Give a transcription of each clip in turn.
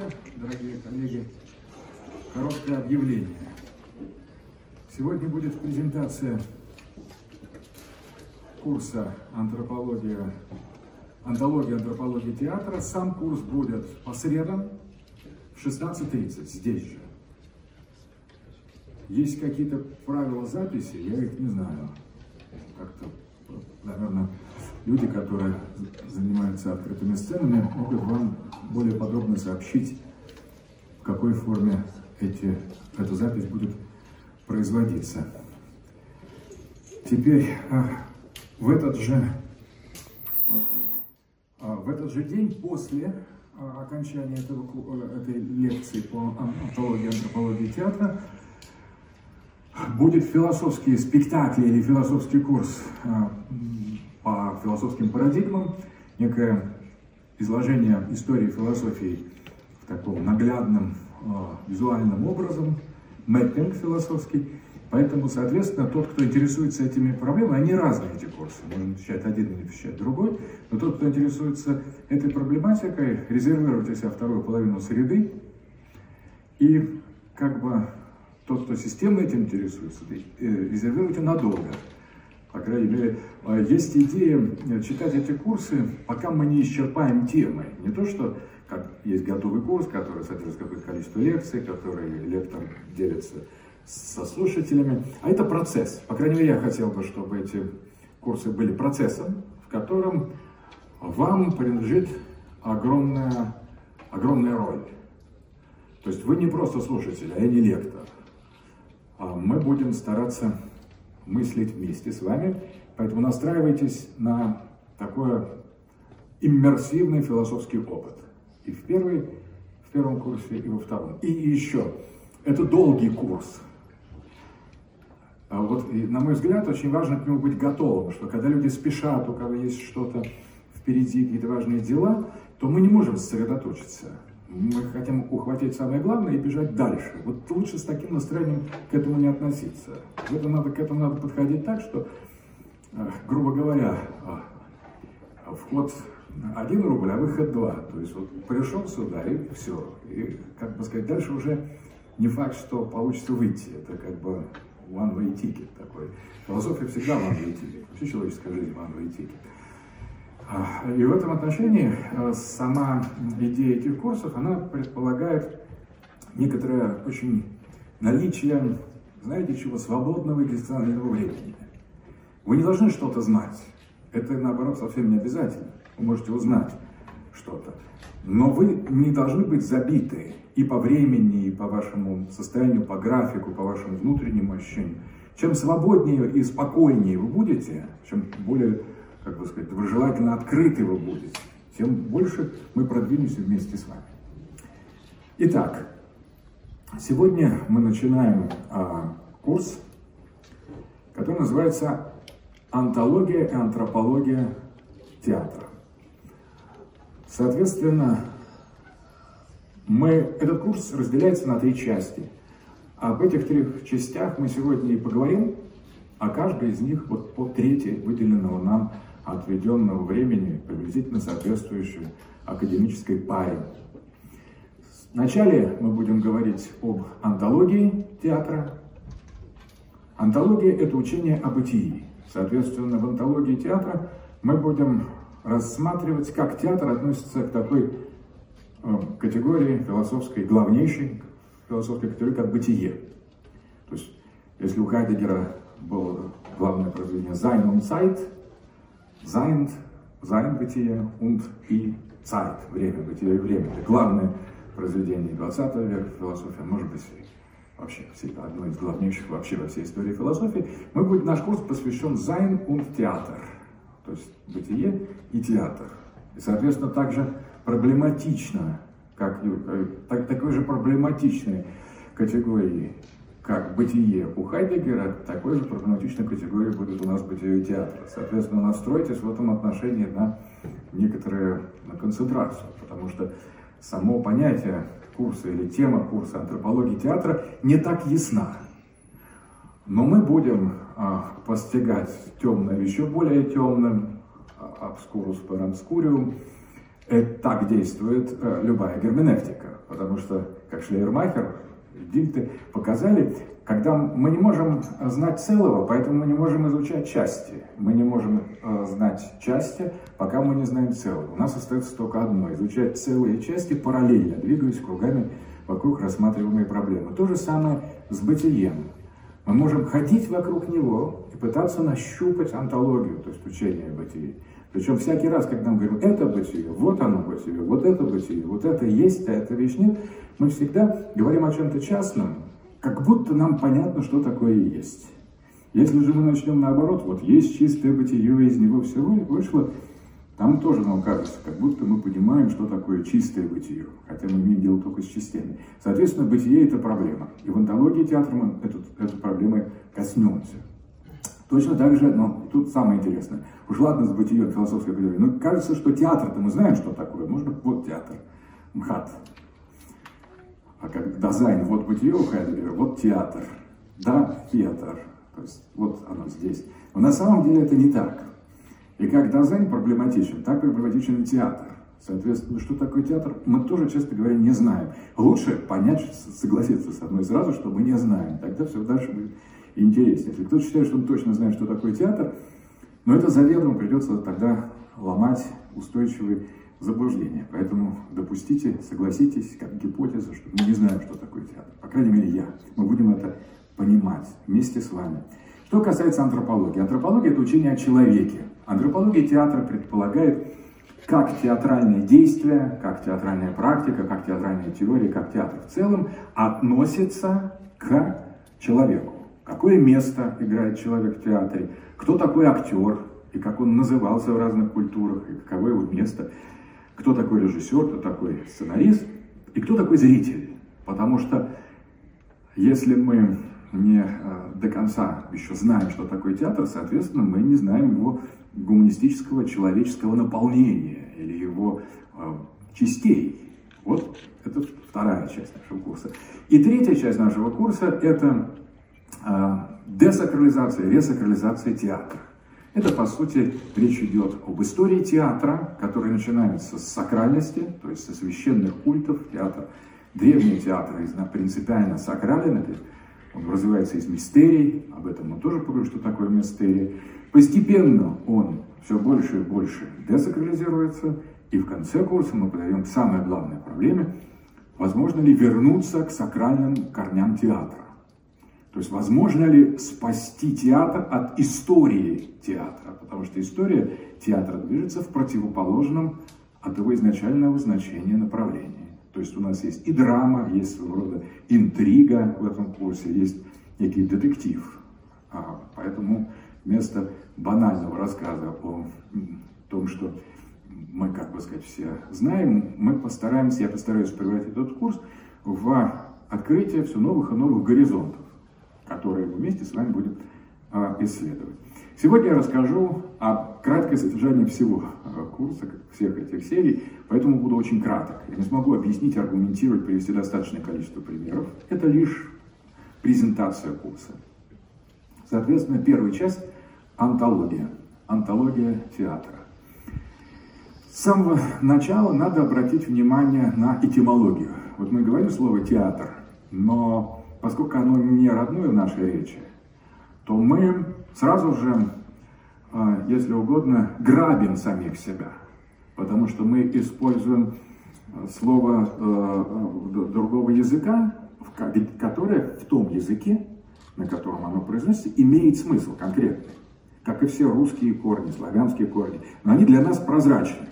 Здравствуйте, дорогие коллеги. Короткое объявление. Сегодня будет презентация курса антропология, антология антропологии театра. Сам курс будет по средам в 16.30 здесь же. Есть какие-то правила записи, я их не знаю. Как-то, наверное, люди, которые занимаются открытыми сценами, могут вам более подробно сообщить, в какой форме эти, эта запись будет производиться. Теперь а, в этот же а, в этот же день после а, окончания этого, э, этой лекции по антологии антропологии театра будет философский спектакль или философский курс по философским парадигмам, некое изложение истории философии в таком наглядном э, визуальным образом, мэппинг философский. Поэтому, соответственно, тот, кто интересуется этими проблемами, они разные, эти курсы. Можно посещать один или посещать другой. Но тот, кто интересуется этой проблематикой, резервируйте себе вторую половину среды. И как бы тот, кто системно этим интересуется, э, резервируйте надолго. По крайней мере, э, есть идея э, читать эти курсы, пока мы не исчерпаем темы. Не то, что как есть готовый курс, который содержит какое-то количество лекций, который лектор делится со слушателями, а это процесс. По крайней мере, я хотел бы, чтобы эти курсы были процессом, в котором вам принадлежит огромная, огромная роль. То есть вы не просто слушатель, а я не лектор. А мы будем стараться мыслить вместе с вами. Поэтому настраивайтесь на такой иммерсивный философский опыт. И в, первой, в первом курсе, и во втором. И еще, это долгий курс. А вот, и, на мой взгляд, очень важно к нему быть готовым, что когда люди спешат, у кого есть что-то впереди, какие-то важные дела, то мы не можем сосредоточиться. Мы хотим ухватить самое главное и бежать дальше. Вот лучше с таким настроением к этому не относиться. Это надо, к этому надо подходить так, что, грубо говоря, э, вход один рубль, а выход два. То есть вот пришел сюда и все. И, как бы сказать, дальше уже не факт, что получится выйти. Это как бы one-way ticket такой. Философия всегда one-way ticket. Вообще человеческая жизнь one-way ticket. И в этом отношении э, сама идея этих курсов, она предполагает некоторое очень наличие, знаете чего, свободного экзистенциального времени. Вы не должны что-то знать. Это, наоборот, совсем не обязательно. Вы можете узнать что-то. Но вы не должны быть забиты и по времени, и по вашему состоянию, по графику, по вашему внутреннему ощущению. Чем свободнее и спокойнее вы будете, чем более как бы сказать, вы желательно открыты вы будете, тем больше мы продвинемся вместе с вами. Итак, сегодня мы начинаем а, курс, который называется «Антология и антропология театра». Соответственно, мы, этот курс разделяется на три части. Об этих трех частях мы сегодня и поговорим, а каждая из них вот по трети выделенного нам отведенного времени, приблизительно соответствующей академической паре. Вначале мы будем говорить об антологии театра. Антология – это учение о бытии. Соответственно, в антологии театра мы будем рассматривать, как театр относится к такой э, категории философской, главнейшей философской категории, как бытие. То есть, если у Хайдегера было главное произведение «Sein und Zeit», Sein, sein бытие und и Zeit, время, бытие и время. Это главное произведение 20 века философии, может быть, вообще одно из главнейших вообще во всей истории философии. Мы будем, наш курс посвящен Sein und Theater, то есть бытие и театр. И, соответственно, также проблематично, как, так, такой же проблематичной категории как бытие у Хайдегера, такой же проблематичной категории будет у нас бытие театра. Соответственно, настройтесь в этом отношении на некоторую на концентрацию, потому что само понятие курса или тема курса антропологии театра не так ясна. Но мы будем а, постигать темное еще более темным, обскурус per obscurium. Это так действует а, любая герменевтика потому что, как Шлейермахер, Дильты показали, когда мы не можем знать целого, поэтому мы не можем изучать части. Мы не можем э, знать части, пока мы не знаем целого. У нас остается только одно – изучать целые части параллельно, двигаясь кругами вокруг рассматриваемой проблемы. То же самое с бытием. Мы можем ходить вокруг него и пытаться нащупать антологию, то есть учение бытия. Причем всякий раз, когда мы говорим, это бытие, вот оно бытие, вот это бытие, вот это есть, а это вещь нет, мы всегда говорим о чем-то частном, как будто нам понятно, что такое есть. Если же мы начнем наоборот, вот есть чистое бытие, из него все вышло, там тоже нам кажется, как будто мы понимаем, что такое чистое бытие, хотя мы имеем дело только с частями. Соответственно, бытие – это проблема. И в антологии театра мы эту, эту проблему коснемся. Точно так же, но тут самое интересное. Уж ладно с бытием философской теории, но кажется, что театр-то мы знаем, что такое. Можно вот театр, МХАТ. А как дизайн, вот бытие у Хайдегера, вот театр. Да, театр. То есть вот оно здесь. Но на самом деле это не так. И как дизайн проблематичен, так проблематичен и театр. Соответственно, что такое театр, мы тоже, честно говоря, не знаем. Лучше понять, согласиться со мной сразу, что мы не знаем. Тогда все дальше будет интереснее. Если кто-то считает, что он точно знает, что такое театр, но это заведомо придется тогда ломать устойчивые заблуждения. Поэтому допустите, согласитесь, как гипотеза, что мы не знаем, что такое театр. По крайней мере, я. Мы будем это понимать вместе с вами. Что касается антропологии. Антропология – это учение о человеке. Антропология театра предполагает, как театральные действия, как театральная практика, как театральная теория, как театр в целом относится к человеку. Какое место играет человек в театре, кто такой актер, и как он назывался в разных культурах, и каково его место, кто такой режиссер, кто такой сценарист, и кто такой зритель. Потому что если мы не э, до конца еще знаем, что такое театр, соответственно, мы не знаем его гуманистического человеческого наполнения или его э, частей. Вот это вторая часть нашего курса. И третья часть нашего курса – это э, десакрализация, ресакрализация театра. Это, по сути, речь идет об истории театра, которая начинается с сакральности, то есть со священных культов. Театр, древний театр принципиально сакрален, он развивается из мистерий, об этом мы тоже поговорим, что такое мистерия. Постепенно он все больше и больше десакрализируется, и в конце курса мы подойдем к самой главной проблеме, возможно ли вернуться к сакральным корням театра. То есть, возможно ли спасти театр от истории театра, потому что история театра движется в противоположном от его изначального значения направлении. То есть у нас есть и драма, есть своего рода интрига в этом курсе, есть некий детектив. А, поэтому вместо банального рассказа о том, что мы, как бы сказать, все знаем, мы постараемся, я постараюсь превратить этот курс в открытие все новых и новых горизонтов, которые мы вместе с вами будем а, исследовать. Сегодня я расскажу о краткое содержании всего э, курса, всех этих серий, поэтому буду очень краток. Я не смогу объяснить, аргументировать, привести достаточное количество примеров. Это лишь презентация курса. Соответственно, первая часть – антология. Антология театра. С самого начала надо обратить внимание на этимологию. Вот мы говорим слово «театр», но поскольку оно не родное в нашей речи, то мы сразу же, а, если угодно, грабим самих себя, потому что мы используем а, слово а, другого языка, которое в том языке, на котором оно произносится, имеет смысл конкретный, как и все русские корни, славянские корни, но они для нас прозрачны.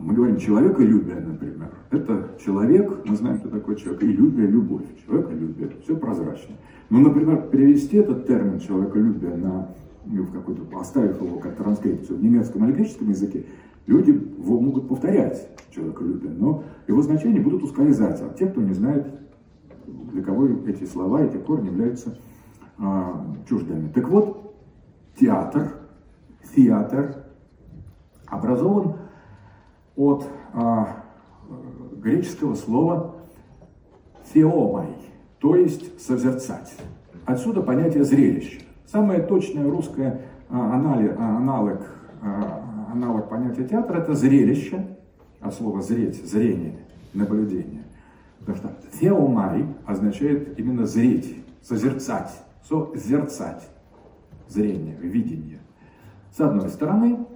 Мы говорим человеколюбие, например. Это человек, мы знаем, что такое человек, и любие, любовь. Человеколюбие, все прозрачно. Но, например, перевести этот термин человеколюбие на ну, в какой-то, оставив его как транскрипцию в немецком или греческом языке, люди могут повторять человеколюбие, но его значения будут ускользать. А те, кто не знает, для кого эти слова, эти корни являются а, чуждыми. Так вот, театр, театр образован от а, греческого слова «теомай», то есть «созерцать». Отсюда понятие зрелища. Самое точное русское а, аналог, а, аналог, а, аналог понятия театра – это зрелище, от слова «зреть», «зрение». наблюдение. Потому что теомай означает именно зреть, созерцать, созерцать, зрение, видение. С одной стороны,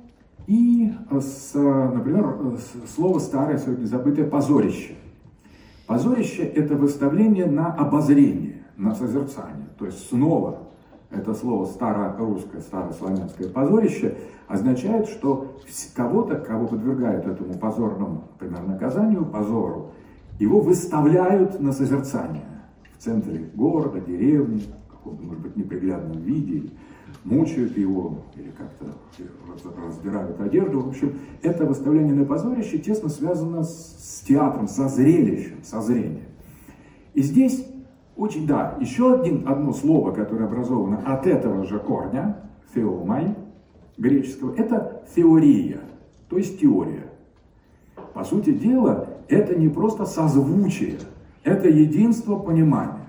и, с, например, слово старое, сегодня забытое, позорище. Позорище – это выставление на обозрение, на созерцание. То есть снова это слово старорусское, старославянское позорище означает, что кого-то, кого подвергают этому позорному, например, наказанию, позору, его выставляют на созерцание в центре города, деревни, в каком-то, может быть, неприглядном виде, мучают его или как-то раздирают одежду. В общем, это выставление на позорище тесно связано с театром, со зрелищем, со зрением. И здесь очень, да, еще один, одно слово, которое образовано от этого же корня, феомай, греческого, это теория, то есть теория. По сути дела, это не просто созвучие, это единство понимания.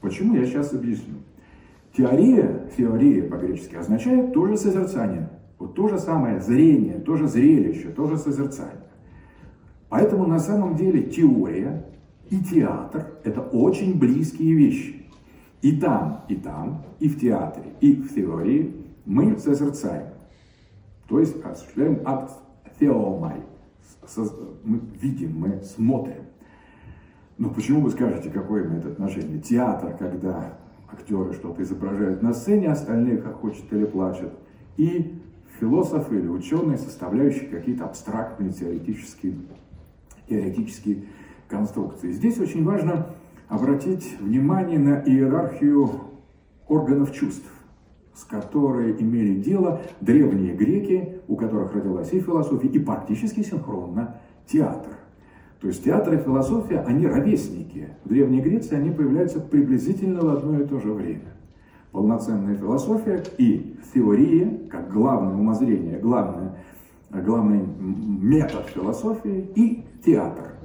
Почему, я сейчас объясню. Теория, теория по-гречески означает тоже созерцание. Вот то же самое зрение, тоже зрелище, тоже созерцание. Поэтому на самом деле теория и театр – это очень близкие вещи. И там, и там, и в театре, и в теории мы созерцаем. То есть осуществляем акт теомай. Мы видим, мы смотрим. Но почему вы скажете, какое имеет отношение? Театр, когда актеры что-то изображают на сцене, остальные хохочут или плачут. И философы или ученые, составляющие какие-то абстрактные теоретические, теоретические конструкции. Здесь очень важно обратить внимание на иерархию органов чувств, с которой имели дело древние греки, у которых родилась и философия, и практически синхронно театр. То есть театр и философия, они ровесники. В Древней Греции они появляются приблизительно в одно и то же время. Полноценная философия и теория, как главное умозрение, главное, главный метод философии, и театр,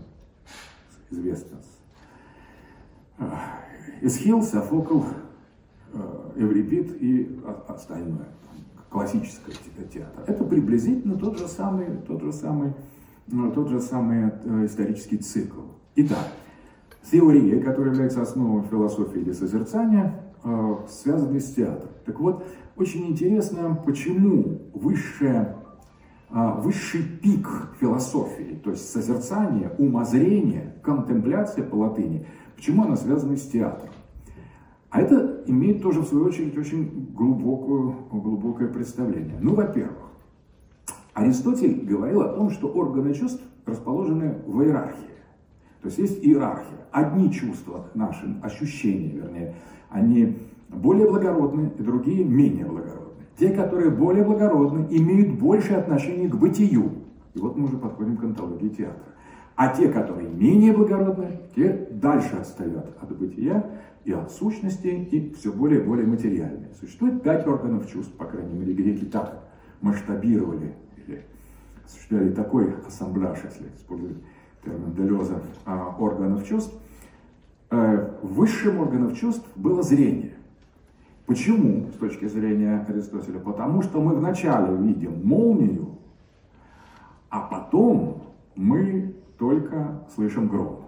известно. Эсхил, Софокл, Эврипид и остальное, классическое театр. Это приблизительно тот же самый, тот же самый ну, тот же самый э, исторический цикл. Итак, теория, которая является основой философии или созерцания, э, связаны с театром. Так вот, очень интересно, почему высшая, э, высший пик философии, то есть созерцание, умозрение, контемпляция по латыни, почему она связана с театром? А это имеет тоже, в свою очередь, очень глубокую, глубокое представление. Ну, во-первых, Аристотель говорил о том, что органы чувств расположены в иерархии. То есть есть иерархия. Одни чувства наши, ощущения, вернее, они более благородны, и другие менее благородны. Те, которые более благородны, имеют большее отношение к бытию. И вот мы уже подходим к антологии театра. А те, которые менее благородны, те дальше отстают от бытия и от сущности, и все более и более материальные. Существует пять органов чувств, по крайней мере, греки так масштабировали осуществляли такой ассамбляж, если использовать термин Делеза, а, органов чувств, э, высшим органом чувств было зрение. Почему, с точки зрения Аристотеля? Потому что мы вначале видим молнию, а потом мы только слышим гром.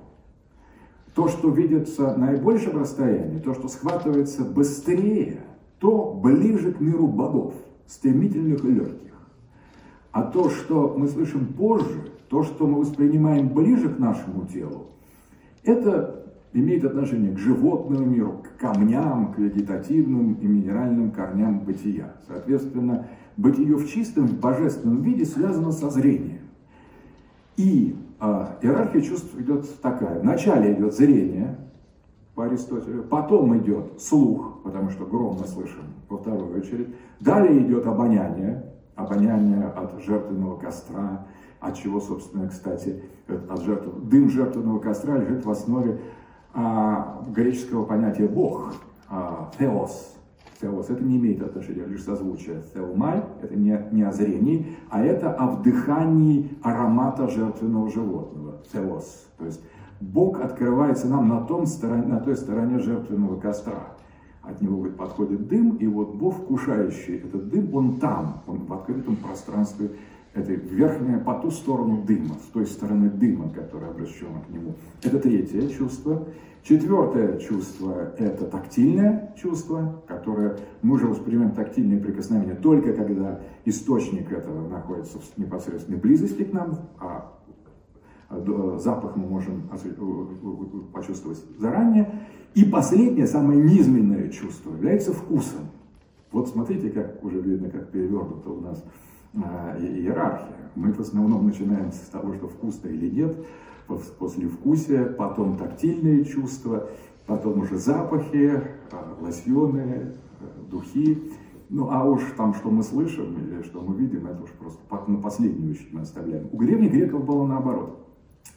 То, что видится на наибольшем расстоянии, то, что схватывается быстрее, то ближе к миру богов, стремительных и легких. А то, что мы слышим позже, то, что мы воспринимаем ближе к нашему телу, это имеет отношение к животному миру, к камням, к вегетативным и минеральным корням бытия. Соответственно, бытие в чистом, в божественном виде связано со зрением. И э, иерархия чувств идет такая. Вначале идет зрение, по Аристотелю, потом идет слух, потому что гром мы слышим во вторую очередь, далее идет обоняние, обоняние от жертвенного костра, от чего, собственно, кстати, от жертв... дым жертвенного костра лежит в основе а, греческого понятия «бог», а, «теос». «Теос» это не имеет отношения лишь созвучия. «Теомай» это не, не о зрении, а это о вдыхании аромата жертвенного животного. «Теос». То есть Бог открывается нам на, том стороне, на той стороне жертвенного костра от него говорит, подходит дым, и вот Бог, вкушающий этот дым, он там, он в открытом пространстве Это верхняя по ту сторону дыма, с той стороны дыма, которая обращена к нему. Это третье чувство. Четвертое чувство – это тактильное чувство, которое мы уже воспринимаем тактильные прикосновения только когда источник этого находится в непосредственной близости к нам, а запах мы можем почувствовать заранее. И последнее, самое низменное чувство является вкусом. Вот смотрите, как уже видно, как перевернута у нас а, иерархия. Мы в основном начинаем с того, что вкусно или нет, после вкусия, потом тактильные чувства, потом уже запахи, а, лосьоны, духи. Ну, а уж там, что мы слышим или что мы видим, это уж просто на последнюю очередь мы оставляем. У древних греков было наоборот.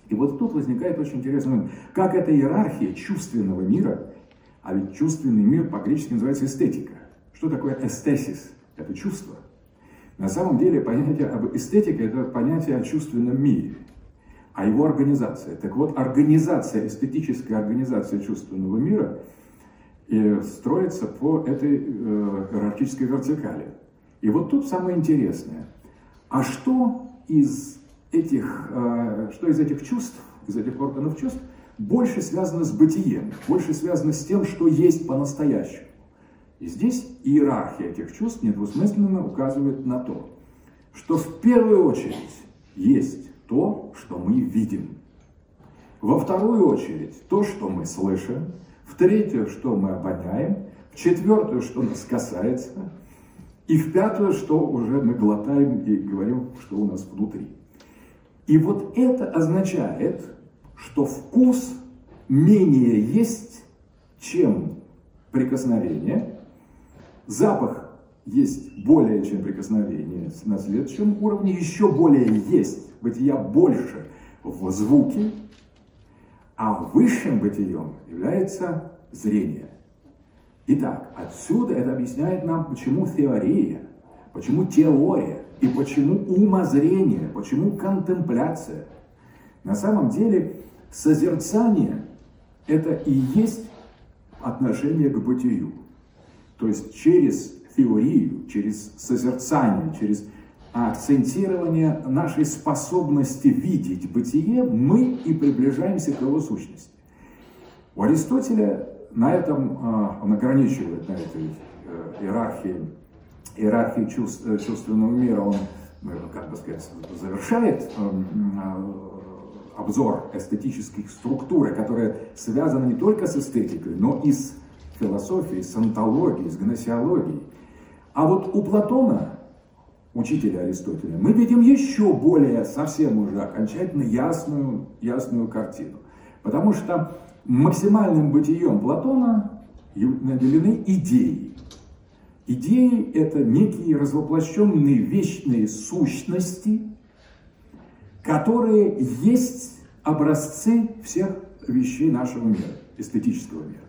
И вот тут возникает очень интересный момент. Как эта иерархия чувственного мира, а ведь чувственный мир по-гречески называется эстетика. Что такое эстесис? Это чувство. На самом деле понятие об эстетике – это понятие о чувственном мире, а его организация. Так вот, организация, эстетическая организация чувственного мира э, строится по этой э, иерархической вертикали. И вот тут самое интересное. А что из этих, э, что из этих чувств, из этих органов чувств, больше связано с бытием, больше связано с тем, что есть по-настоящему. И здесь иерархия этих чувств недвусмысленно указывает на то, что в первую очередь есть то, что мы видим. Во вторую очередь то, что мы слышим. В третью, что мы обоняем. В четвертую, что нас касается. И в пятую, что уже мы глотаем и говорим, что у нас внутри. И вот это означает, что вкус менее есть, чем прикосновение, Запах есть более чем прикосновение на следующем уровне, еще более есть бытия больше в звуке, а высшим бытием является зрение. Итак, отсюда это объясняет нам, почему теория, почему теория и почему умозрение, почему контемпляция. На самом деле созерцание – это и есть отношение к бытию. То есть через теорию, через созерцание, через акцентирование нашей способности видеть бытие, мы и приближаемся к его сущности. У Аристотеля на этом, а, он ограничивает на этой иерархии, иерархии чувств, э, чувственного мира, он, ну, как бы сказать, завершает эм, э, обзор эстетических структур, которые связаны не только с эстетикой, но и с философией, с антологией, с гносеологией. А вот у Платона, учителя Аристотеля, мы видим еще более, совсем уже окончательно ясную, ясную картину. Потому что максимальным бытием Платона наделены идеи. Идеи – это некие развоплощенные вечные сущности, которые есть образцы всех вещей нашего мира, эстетического мира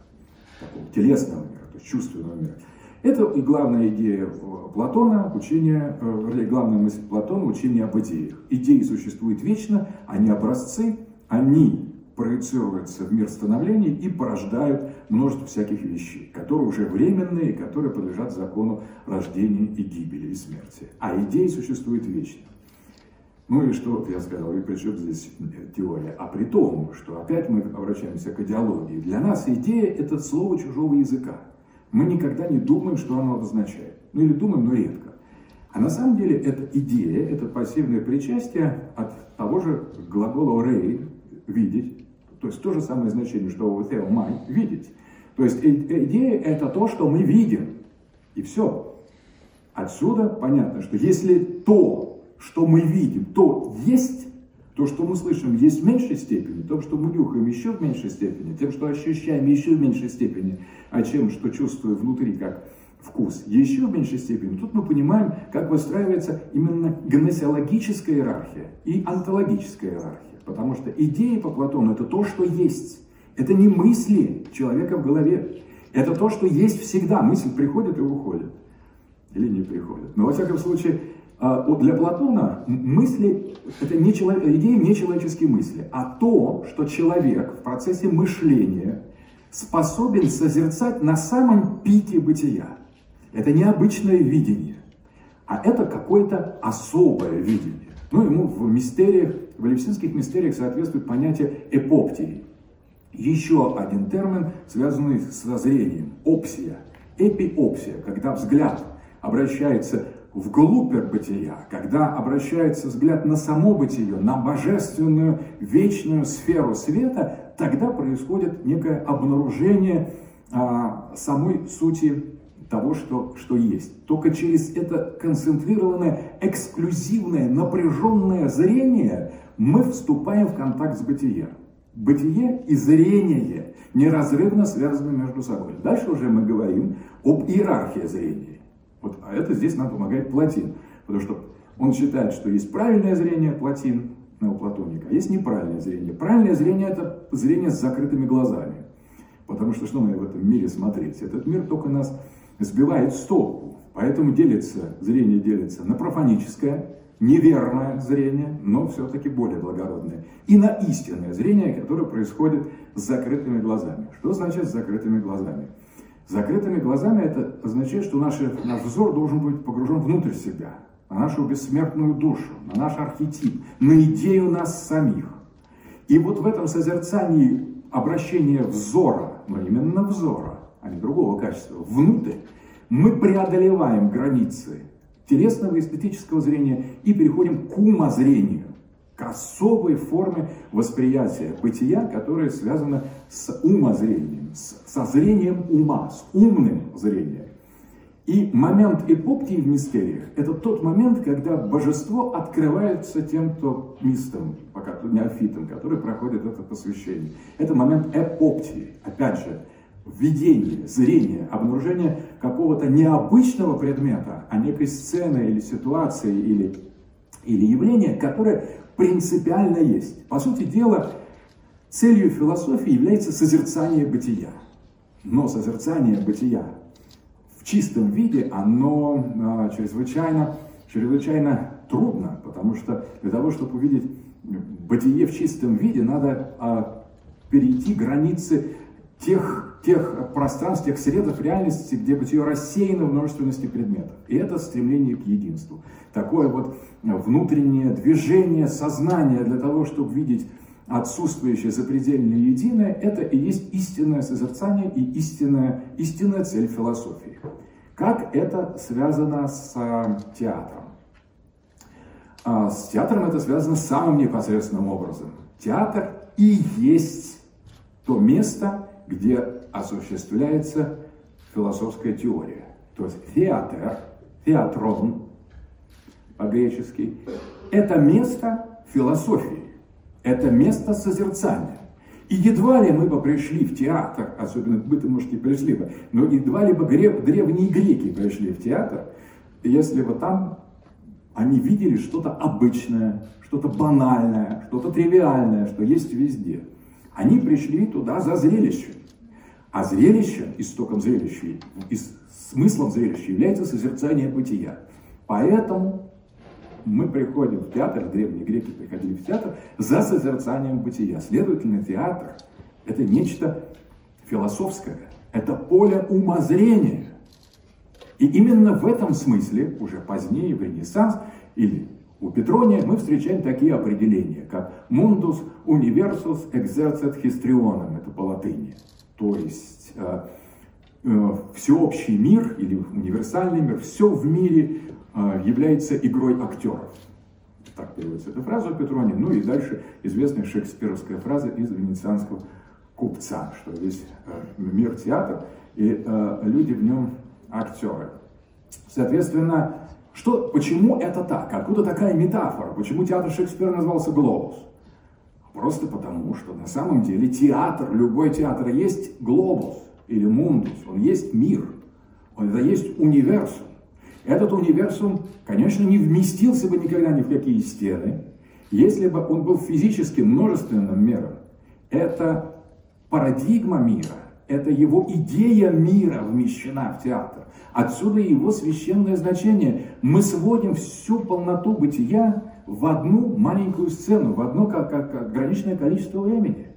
такого телесного мира, то есть чувственного мира. Это и главная идея Платона, учение, э, вернее, главная мысль Платона, учение об идеях. Идеи существуют вечно, они образцы, они проецируются в мир становления и порождают множество всяких вещей, которые уже временные, которые подлежат закону рождения и гибели и смерти. А идеи существуют вечно. Ну и что я сказал, и при чем здесь теория? А при том, что опять мы обращаемся к идеологии. Для нас идея – это слово чужого языка. Мы никогда не думаем, что оно обозначает. Ну или думаем, но редко. А на самом деле это идея, это пассивное причастие от того же глагола «рей» – «видеть», то есть то же самое значение, что у «theo май» – «видеть». То есть идея – это то, что мы видим, и все. Отсюда понятно, что если то, что мы видим, то есть, то, что мы слышим, есть в меньшей степени, то, что мы нюхаем еще в меньшей степени, тем, что ощущаем еще в меньшей степени, а чем, что чувствую внутри, как вкус, еще в меньшей степени. Тут мы понимаем, как выстраивается именно гносеологическая иерархия и онтологическая иерархия. Потому что идеи по Платону – это то, что есть. Это не мысли человека в голове. Это то, что есть всегда. Мысль приходит и уходит. Или не приходит. Но, во всяком случае, а, для Платона мысли – это не человек, идеи не человеческие мысли, а то, что человек в процессе мышления способен созерцать на самом пике бытия. Это необычное видение. а это какое-то особое видение. Ну, ему в мистериях, в элевсинских мистериях соответствует понятие эпоптии. Еще один термин, связанный со зрением, опсия, эпиопсия, когда взгляд обращается вглубь бытия, когда обращается взгляд на само бытие, на божественную вечную сферу света, тогда происходит некое обнаружение а, самой сути того, что, что есть. Только через это концентрированное, эксклюзивное, напряженное зрение мы вступаем в контакт с бытием. Бытие и зрение неразрывно связаны между собой. Дальше уже мы говорим об иерархии зрения. Вот, а это здесь нам помогает Платин. Потому что он считает, что есть правильное зрение Платин, у Платоника, а есть неправильное зрение. Правильное зрение – это зрение с закрытыми глазами. Потому что что мы в этом мире смотреть? Этот мир только нас сбивает с толку. Поэтому делится, зрение делится на профаническое, неверное зрение, но все-таки более благородное, и на истинное зрение, которое происходит с закрытыми глазами. Что значит с закрытыми глазами? Закрытыми глазами это означает, что наш, наш взор должен быть погружен внутрь себя, на нашу бессмертную душу, на наш архетип, на идею нас самих. И вот в этом созерцании обращения взора, но именно взора, а не другого качества, внутрь, мы преодолеваем границы телесного и эстетического зрения и переходим к умозрению, к особой форме восприятия бытия, которая связана с умозрением, с, со зрением ума, с умным зрением. И момент эпоптии в мистериях – это тот момент, когда божество открывается тем, кто мистом, пока неофитом, который проходит это посвящение. Это момент эпоптии. Опять же, видение, зрение, обнаружение какого-то необычного предмета, а некой сцены или ситуации или, или явления, которое принципиально есть. По сути дела, целью философии является созерцание бытия. Но созерцание бытия в чистом виде, оно а, чрезвычайно, чрезвычайно трудно, потому что для того, чтобы увидеть бытие в чистом виде, надо а, перейти границы тех, тех пространств, тех средов реальности, где бытие рассеяно в множественности предметов. И это стремление к единству. Такое вот внутреннее движение сознания для того, чтобы видеть отсутствующее запредельное единое, это и есть истинное созерцание и истинная, истинная цель философии. Как это связано с театром? А, с театром это связано самым непосредственным образом. Театр и есть то место, где осуществляется философская теория. То есть театр, театрон по-гречески, это место философии, это место созерцания. И едва ли мы бы пришли в театр, особенно мы-то, может, и пришли бы, но едва ли бы древние греки пришли в театр, если бы там они видели что-то обычное, что-то банальное, что-то тривиальное, что есть везде. Они пришли туда за зрелищем. А зрелище, истоком зрелища, и смыслом зрелища является созерцание бытия. Поэтому мы приходим в театр, древние греки приходили в театр за созерцанием бытия. Следовательно, театр – это нечто философское, это поле умозрения. И именно в этом смысле, уже позднее, в Ренессанс или у Петрония мы встречаем такие определения, как «mundus universus exercet histrionem», это по латыни. То есть э, э, всеобщий мир или универсальный мир, все в мире э, является игрой актеров. Так переводится эта фраза у Петрония. Ну и дальше известная шекспировская фраза из венецианского купца, что весь мир театр, и люди в нем актеры. Соответственно, что, почему это так? Откуда такая метафора? Почему театр Шекспира назывался «Глобус»? Просто потому, что на самом деле театр, любой театр есть глобус или мундус, он есть мир, он это есть универсум. Этот универсум, конечно, не вместился бы никогда ни в какие стены, если бы он был физически множественным миром. Это парадигма мира, это его идея мира вмещена в театр. Отсюда его священное значение. Мы сводим всю полноту бытия в одну маленькую сцену, в одно как, как ограниченное количество времени.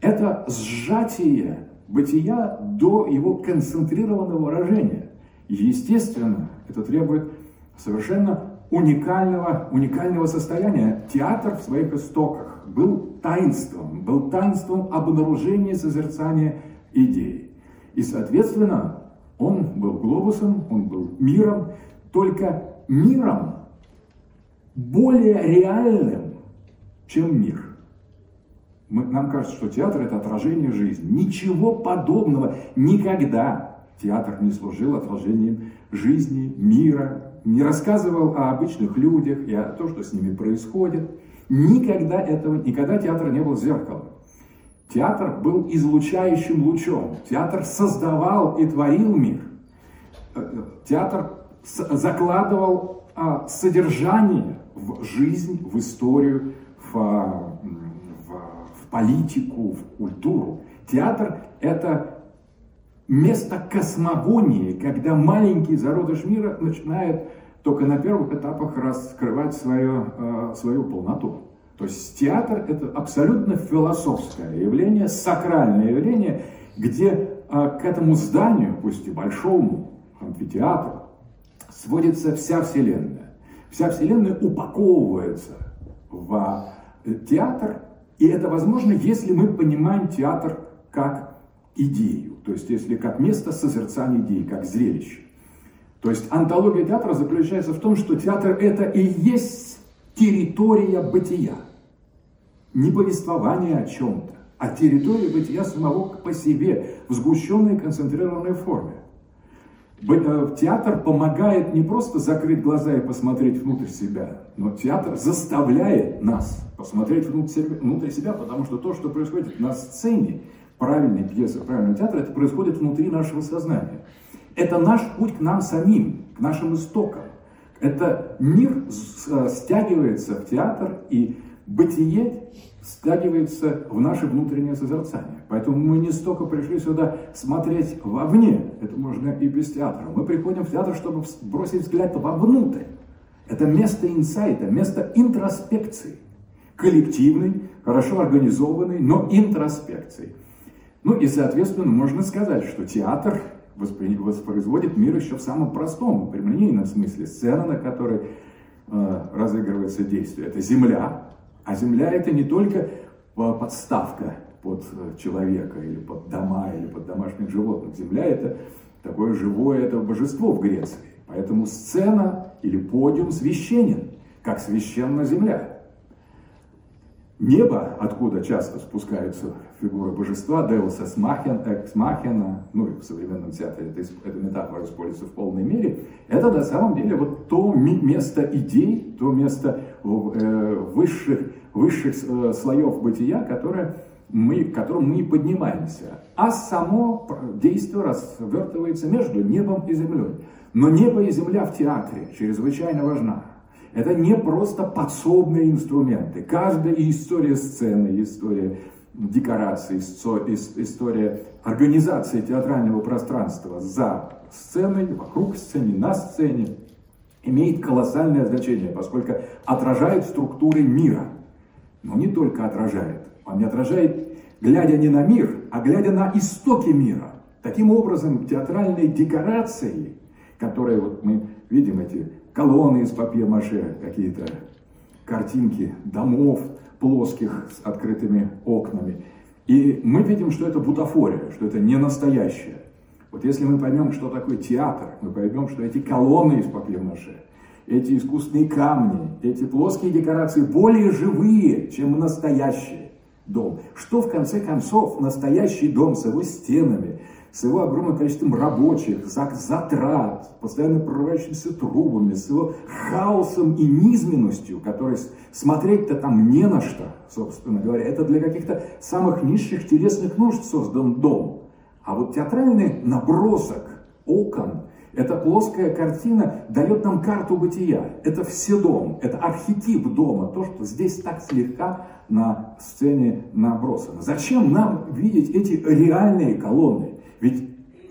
Это сжатие бытия до его концентрированного выражения. Естественно, это требует совершенно уникального, уникального состояния. Театр в своих истоках был таинством, был таинством обнаружения созерцания идей. И, соответственно, он был глобусом, он был миром, только миром более реальным, чем мир. Мы, нам кажется, что театр – это отражение жизни. Ничего подобного никогда театр не служил отражением жизни, мира, не рассказывал о обычных людях и о том, что с ними происходит. Никогда этого, никогда театр не был зеркалом. Театр был излучающим лучом. Театр создавал и творил мир. Э, э, театр закладывал а, содержание в жизнь, в историю, в, в, в политику, в культуру. Театр – это место космогонии, когда маленький зародыш мира начинает только на первых этапах раскрывать свою, э, свою полноту. То есть театр – это абсолютно философское явление, сакральное явление, где э, к этому зданию, пусть и большому, амфитеатру, сводится вся Вселенная. Вся Вселенная упаковывается в театр, и это возможно, если мы понимаем театр как идею, то есть если как место созерцания идеи, как зрелище. То есть антология театра заключается в том, что театр это и есть территория бытия. Не повествование о чем-то, а территория бытия самого по себе в сгущенной концентрированной форме. Э, театр помогает не просто закрыть глаза и посмотреть внутрь себя, но театр заставляет нас посмотреть внутрь себя, потому что то, что происходит на сцене, правильной пьесы, правильного театра, это происходит внутри нашего сознания. Это наш путь к нам самим, к нашим истокам. Это мир э, стягивается в театр, и бытие стягивается в наше внутреннее созерцание. Поэтому мы не столько пришли сюда смотреть вовне, это можно и без театра. Мы приходим в театр, чтобы бросить взгляд вовнутрь. Это место инсайта, место интроспекции. Коллективной, хорошо организованной, но интроспекции. Ну и, соответственно, можно сказать, что театр воспроизводит мир еще в самом простом, прямолинейном смысле. Сцена, на которой э, разыгрывается действие, это земля. А земля это не только э, подставка под э, человека или под дома, или под домашних животных. Земля это такое живое это божество в Греции. Поэтому сцена или подиум священен, как священна земля. Небо, откуда часто спускаются фигуры божества, Deus ex machina, ну и в современном театре эта, эта метафора используется в полной мере, это на самом деле вот то место идей, то место высших, высших э, слоев бытия, которое мы, к которому мы поднимаемся. А само действие развертывается между небом и землей. Но небо и земля в театре чрезвычайно важна. Это не просто подсобные инструменты. Каждая история сцены, история декорации, история организации театрального пространства за сценой, вокруг сцены, на сцене имеет колоссальное значение, поскольку отражает структуры мира. Но не только отражает, он не отражает, глядя не на мир, а глядя на истоки мира. Таким образом, театральные декорации, которые вот мы видим, эти колонны из папье-маше, какие-то картинки домов плоских с открытыми окнами. И мы видим, что это бутафория, что это не настоящее. Вот если мы поймем, что такое театр, мы поймем, что эти колонны из папье-маше, эти искусственные камни, эти плоские декорации более живые, чем настоящий дом. Что в конце концов настоящий дом с его стенами, с его огромным количеством рабочих, затрат, постоянно прорывающимися трубами, с его хаосом и низменностью, который смотреть-то там не на что, собственно говоря. Это для каких-то самых низших телесных нужд создан дом. А вот театральный набросок окон, эта плоская картина дает нам карту бытия. Это все дом, это архетип дома, то, что здесь так слегка на сцене набросано. Зачем нам видеть эти реальные колонны? Ведь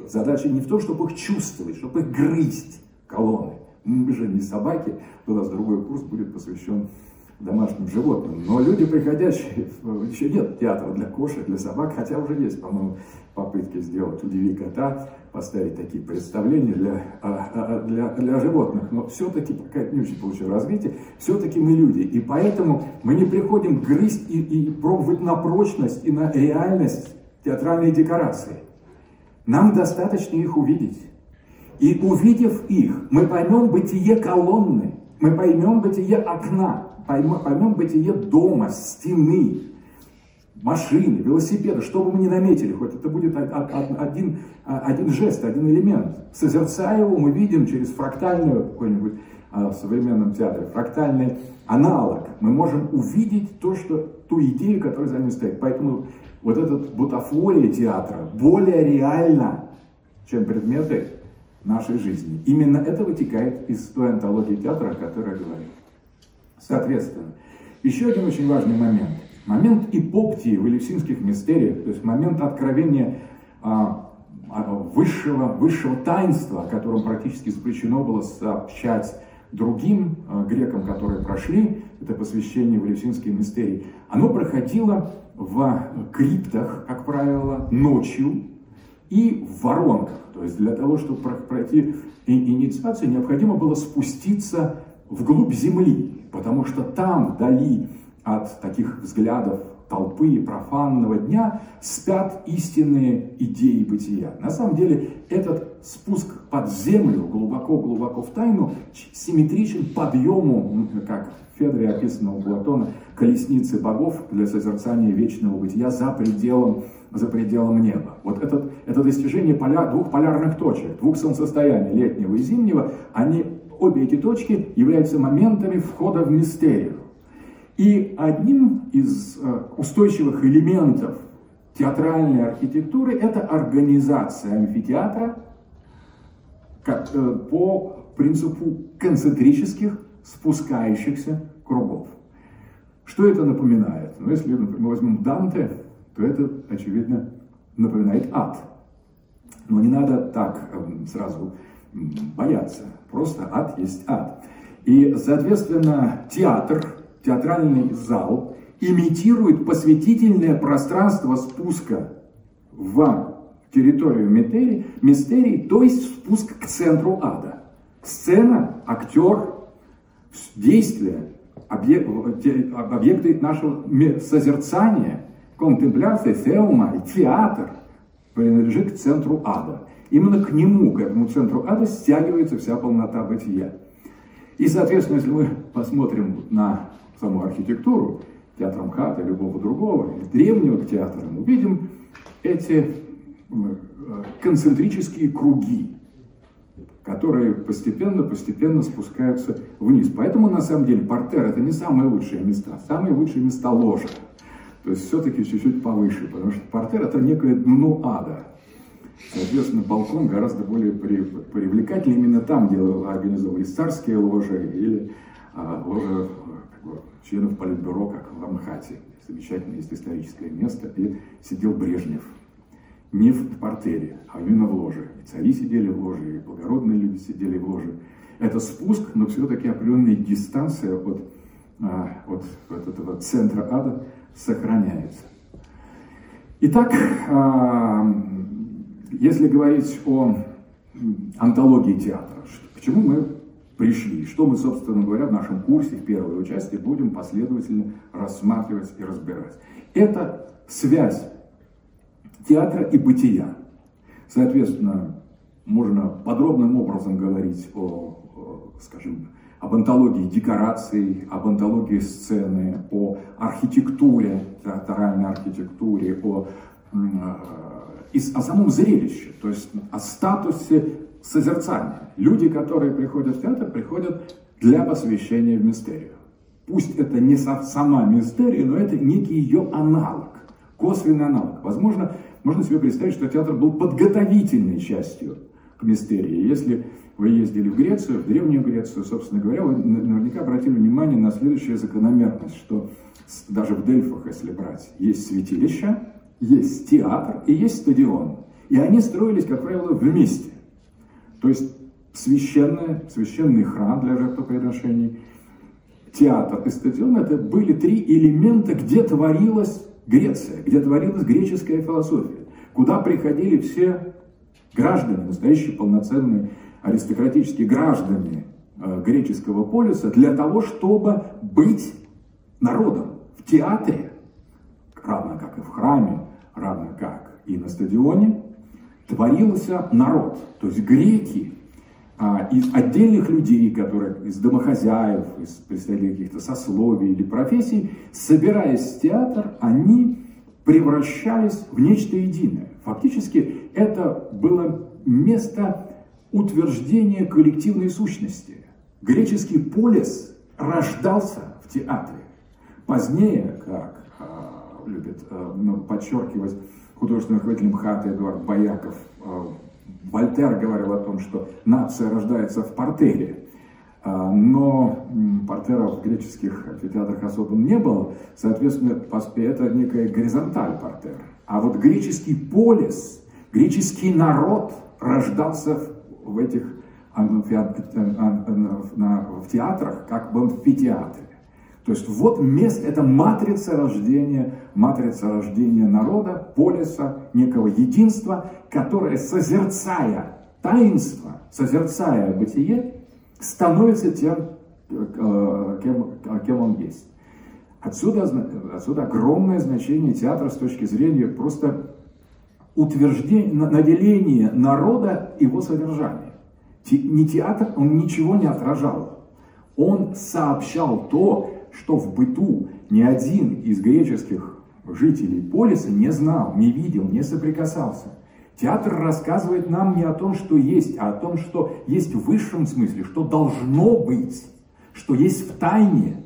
задача не в том, чтобы их чувствовать, чтобы их грызть колонны. Мы же не собаки, у нас другой курс будет посвящен домашним животным. Но люди, приходящие, еще нет театра для кошек, для собак, хотя уже есть, по-моему, попытки сделать «Удиви кота», поставить такие представления для, а, а, для, для животных. Но все-таки, пока не очень получило развитие, все-таки мы люди. И поэтому мы не приходим грызть и, и пробовать на прочность и на реальность театральной декорации. Нам достаточно их увидеть. И увидев их, мы поймем бытие колонны, мы поймем бытие окна, поймем бытие дома, стены, машины, велосипеды, что бы мы ни наметили, хоть это будет один, один жест, один элемент. Созерцая его, мы видим через фрактальную какой-нибудь а, в современном театре, фрактальный аналог. Мы можем увидеть то, что, ту идею, которая за ним стоит. Поэтому вот этот бутафория театра более реальна, чем предметы нашей жизни. Именно это вытекает из той антологии театра, о которой я говорил. Соответственно, еще один очень важный момент. Момент ипоптии в элевсинских мистериях, то есть момент откровения а, а, высшего, высшего таинства, о котором практически запрещено было сообщать другим а, грекам, которые прошли это посвящение в элевсинские мистерии, оно проходило в криптах, как правило, ночью и в воронках. То есть для того, чтобы пройти инициацию, необходимо было спуститься вглубь земли, потому что там, вдали от таких взглядов толпы профанного дня, спят истинные идеи бытия. На самом деле этот спуск под землю, глубоко-глубоко в тайну, симметричен подъему, как в Федоре описано у Платона, колесницы богов для созерцания вечного бытия за пределом, за пределом неба. Вот этот, это достижение поля, двух полярных точек, двух солнцестояний, летнего и зимнего, они, обе эти точки являются моментами входа в мистерию. И одним из э, устойчивых элементов театральной архитектуры это организация амфитеатра э, по принципу концентрических спускающихся кругов. Что это напоминает? Ну, если мы возьмем Данте, то это, очевидно, напоминает ад. Но не надо так эм, сразу бояться. Просто ад есть ад. И, соответственно, театр театральный зал имитирует посвятительное пространство спуска в территорию мистерии, мистерии, то есть спуск к центру ада. Сцена, актер, действие, объект, объекты нашего созерцания, контемпляция, теума и театр принадлежит к центру ада. Именно к нему, к этому центру ада, стягивается вся полнота бытия. И, соответственно, если мы посмотрим на саму архитектуру, театра МХАТа, любого другого, древнего театра, мы видим эти э, концентрические круги, которые постепенно-постепенно спускаются вниз. Поэтому, на самом деле, портер – это не самые лучшие места. Самые лучшие места – ложа. То есть все-таки чуть-чуть повыше, потому что портер – это некое дно ада. Соответственно, балкон гораздо более привлекательный. Именно там, где организовывались царские ложи или а, ложа членов Политбюро, как в Амхате. Замечательное есть историческое место. И сидел Брежнев. Не в портере, а именно в ложе. И цари сидели в ложе, и благородные люди сидели в ложе. Это спуск, но все-таки определенная дистанция от, а, от, от этого центра ада сохраняется. Итак, а, если говорить о антологии театра, к чему мы пришли. Что мы, собственно говоря, в нашем курсе в первой участии будем последовательно рассматривать и разбирать. Это связь театра и бытия. Соответственно, можно подробным образом говорить о, скажем, об антологии декораций, об антологии сцены, о архитектуре, театральной архитектуре, о, э, о самом зрелище, то есть о статусе созерцание. Люди, которые приходят в театр, приходят для посвящения в мистерию. Пусть это не сама мистерия, но это некий ее аналог, косвенный аналог. Возможно, можно себе представить, что театр был подготовительной частью к мистерии. Если вы ездили в Грецию, в Древнюю Грецию, собственно говоря, вы наверняка обратили внимание на следующую закономерность, что даже в Дельфах, если брать, есть святилище, есть театр и есть стадион. И они строились, как правило, вместе. То есть священный, священный храм для жертвоприношений театр и стадион – это были три элемента, где творилась Греция, где творилась греческая философия, куда приходили все граждане, настоящие полноценные аристократические граждане э, греческого полиса для того, чтобы быть народом в театре, равно как и в храме, равно как и на стадионе, творился народ. То есть греки а, из отдельных людей, которые из домохозяев, из представителей каких-то сословий или профессий, собираясь в театр, они превращались в нечто единое. Фактически это было место утверждения коллективной сущности. Греческий полис рождался в театре. Позднее, как любит э, подчеркивать художественный руководитель МХАТа Эдуард Бояков, э, Вольтер говорил о том, что нация рождается в портере. А, но портеров в греческих амфитеатрах особо не было, соответственно, это некая горизонталь портер. А вот греческий полис, греческий народ рождался в этих в театрах, как в амфитеатре. То есть вот место, это матрица рождения, матрица рождения народа, полиса, некого единства, которое, созерцая таинство, созерцая бытие, становится тем, э, кем, кем он есть. Отсюда, отсюда огромное значение театра с точки зрения просто утверждения, наделения народа его содержания. Не театр, он ничего не отражал. Он сообщал то, что в быту ни один из греческих жителей полиса не знал, не видел, не соприкасался. Театр рассказывает нам не о том, что есть, а о том, что есть в высшем смысле, что должно быть, что есть в тайне,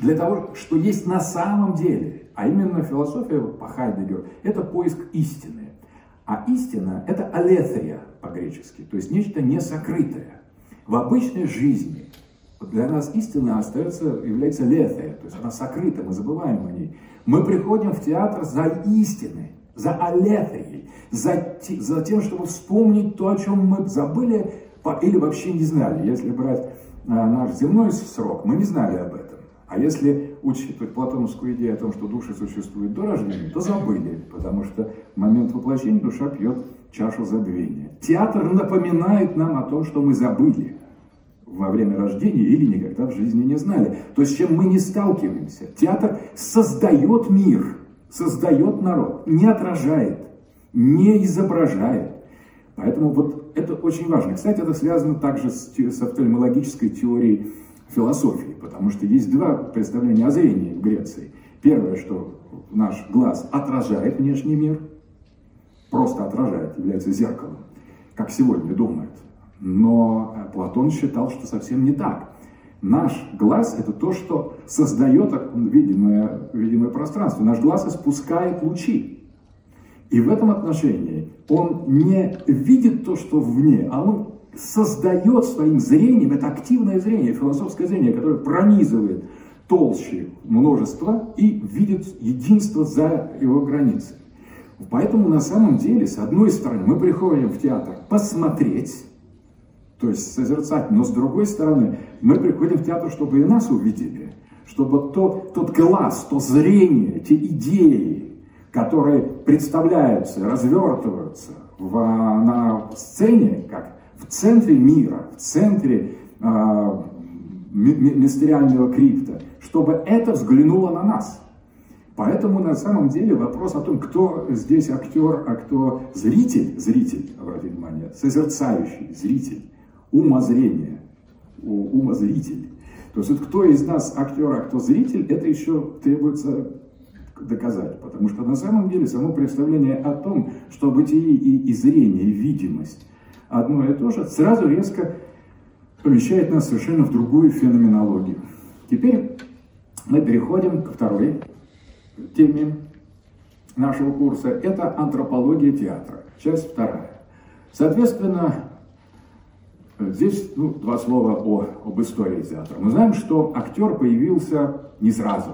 для того, что есть на самом деле. А именно философия по Хайдегеру – это поиск истины. А истина – это алethria по-гречески, то есть нечто несокрытое. В обычной жизни для нас истина остается, является летая, то есть она сокрыта, мы забываем о ней. Мы приходим в театр за истиной, за алетрией, за, за тем, чтобы вспомнить то, о чем мы забыли или вообще не знали. Если брать а, наш земной срок, мы не знали об этом. А если учитывать платоновскую идею о том, что души существуют до рождения, то забыли, потому что в момент воплощения душа пьет чашу забвения. Театр напоминает нам о том, что мы забыли во время рождения или никогда в жизни не знали. То, с чем мы не сталкиваемся. Театр создает мир, создает народ, не отражает, не изображает. Поэтому вот это очень важно. Кстати, это связано также с, с офтальмологической теорией философии, потому что есть два представления о зрении в Греции. Первое, что наш глаз отражает внешний мир, просто отражает, является зеркалом, как сегодня думают. Но э, Платон считал, что совсем не так. Наш глаз – это то, что создает видимое, видимое пространство. Наш глаз испускает лучи. И в этом отношении он не видит то, что вне, а он создает своим зрением, это активное зрение, философское зрение, которое пронизывает толще множество и видит единство за его границей. Поэтому на самом деле, с одной стороны, мы приходим в театр посмотреть, то есть созерцать. Но с другой стороны, мы приходим в театр, чтобы и нас увидели, чтобы тот, тот глаз, то зрение, те идеи, которые представляются, развертываются в, на сцене, как в центре мира, в центре э, мистериального крипта, чтобы это взглянуло на нас. Поэтому на самом деле вопрос о том, кто здесь актер, а кто зритель, зритель, обратите внимание, созерцающий, зритель, умозрение, умозритель. То есть вот кто из нас актер, а кто зритель, это еще требуется доказать. Потому что на самом деле само представление о том, что бытие и, и зрение, и видимость одно и то же, сразу резко помещает нас совершенно в другую феноменологию. Теперь мы переходим ко второй теме нашего курса. Это антропология театра, часть вторая. Соответственно, Здесь ну, два слова о, об истории театра. Мы знаем, что актер появился не сразу.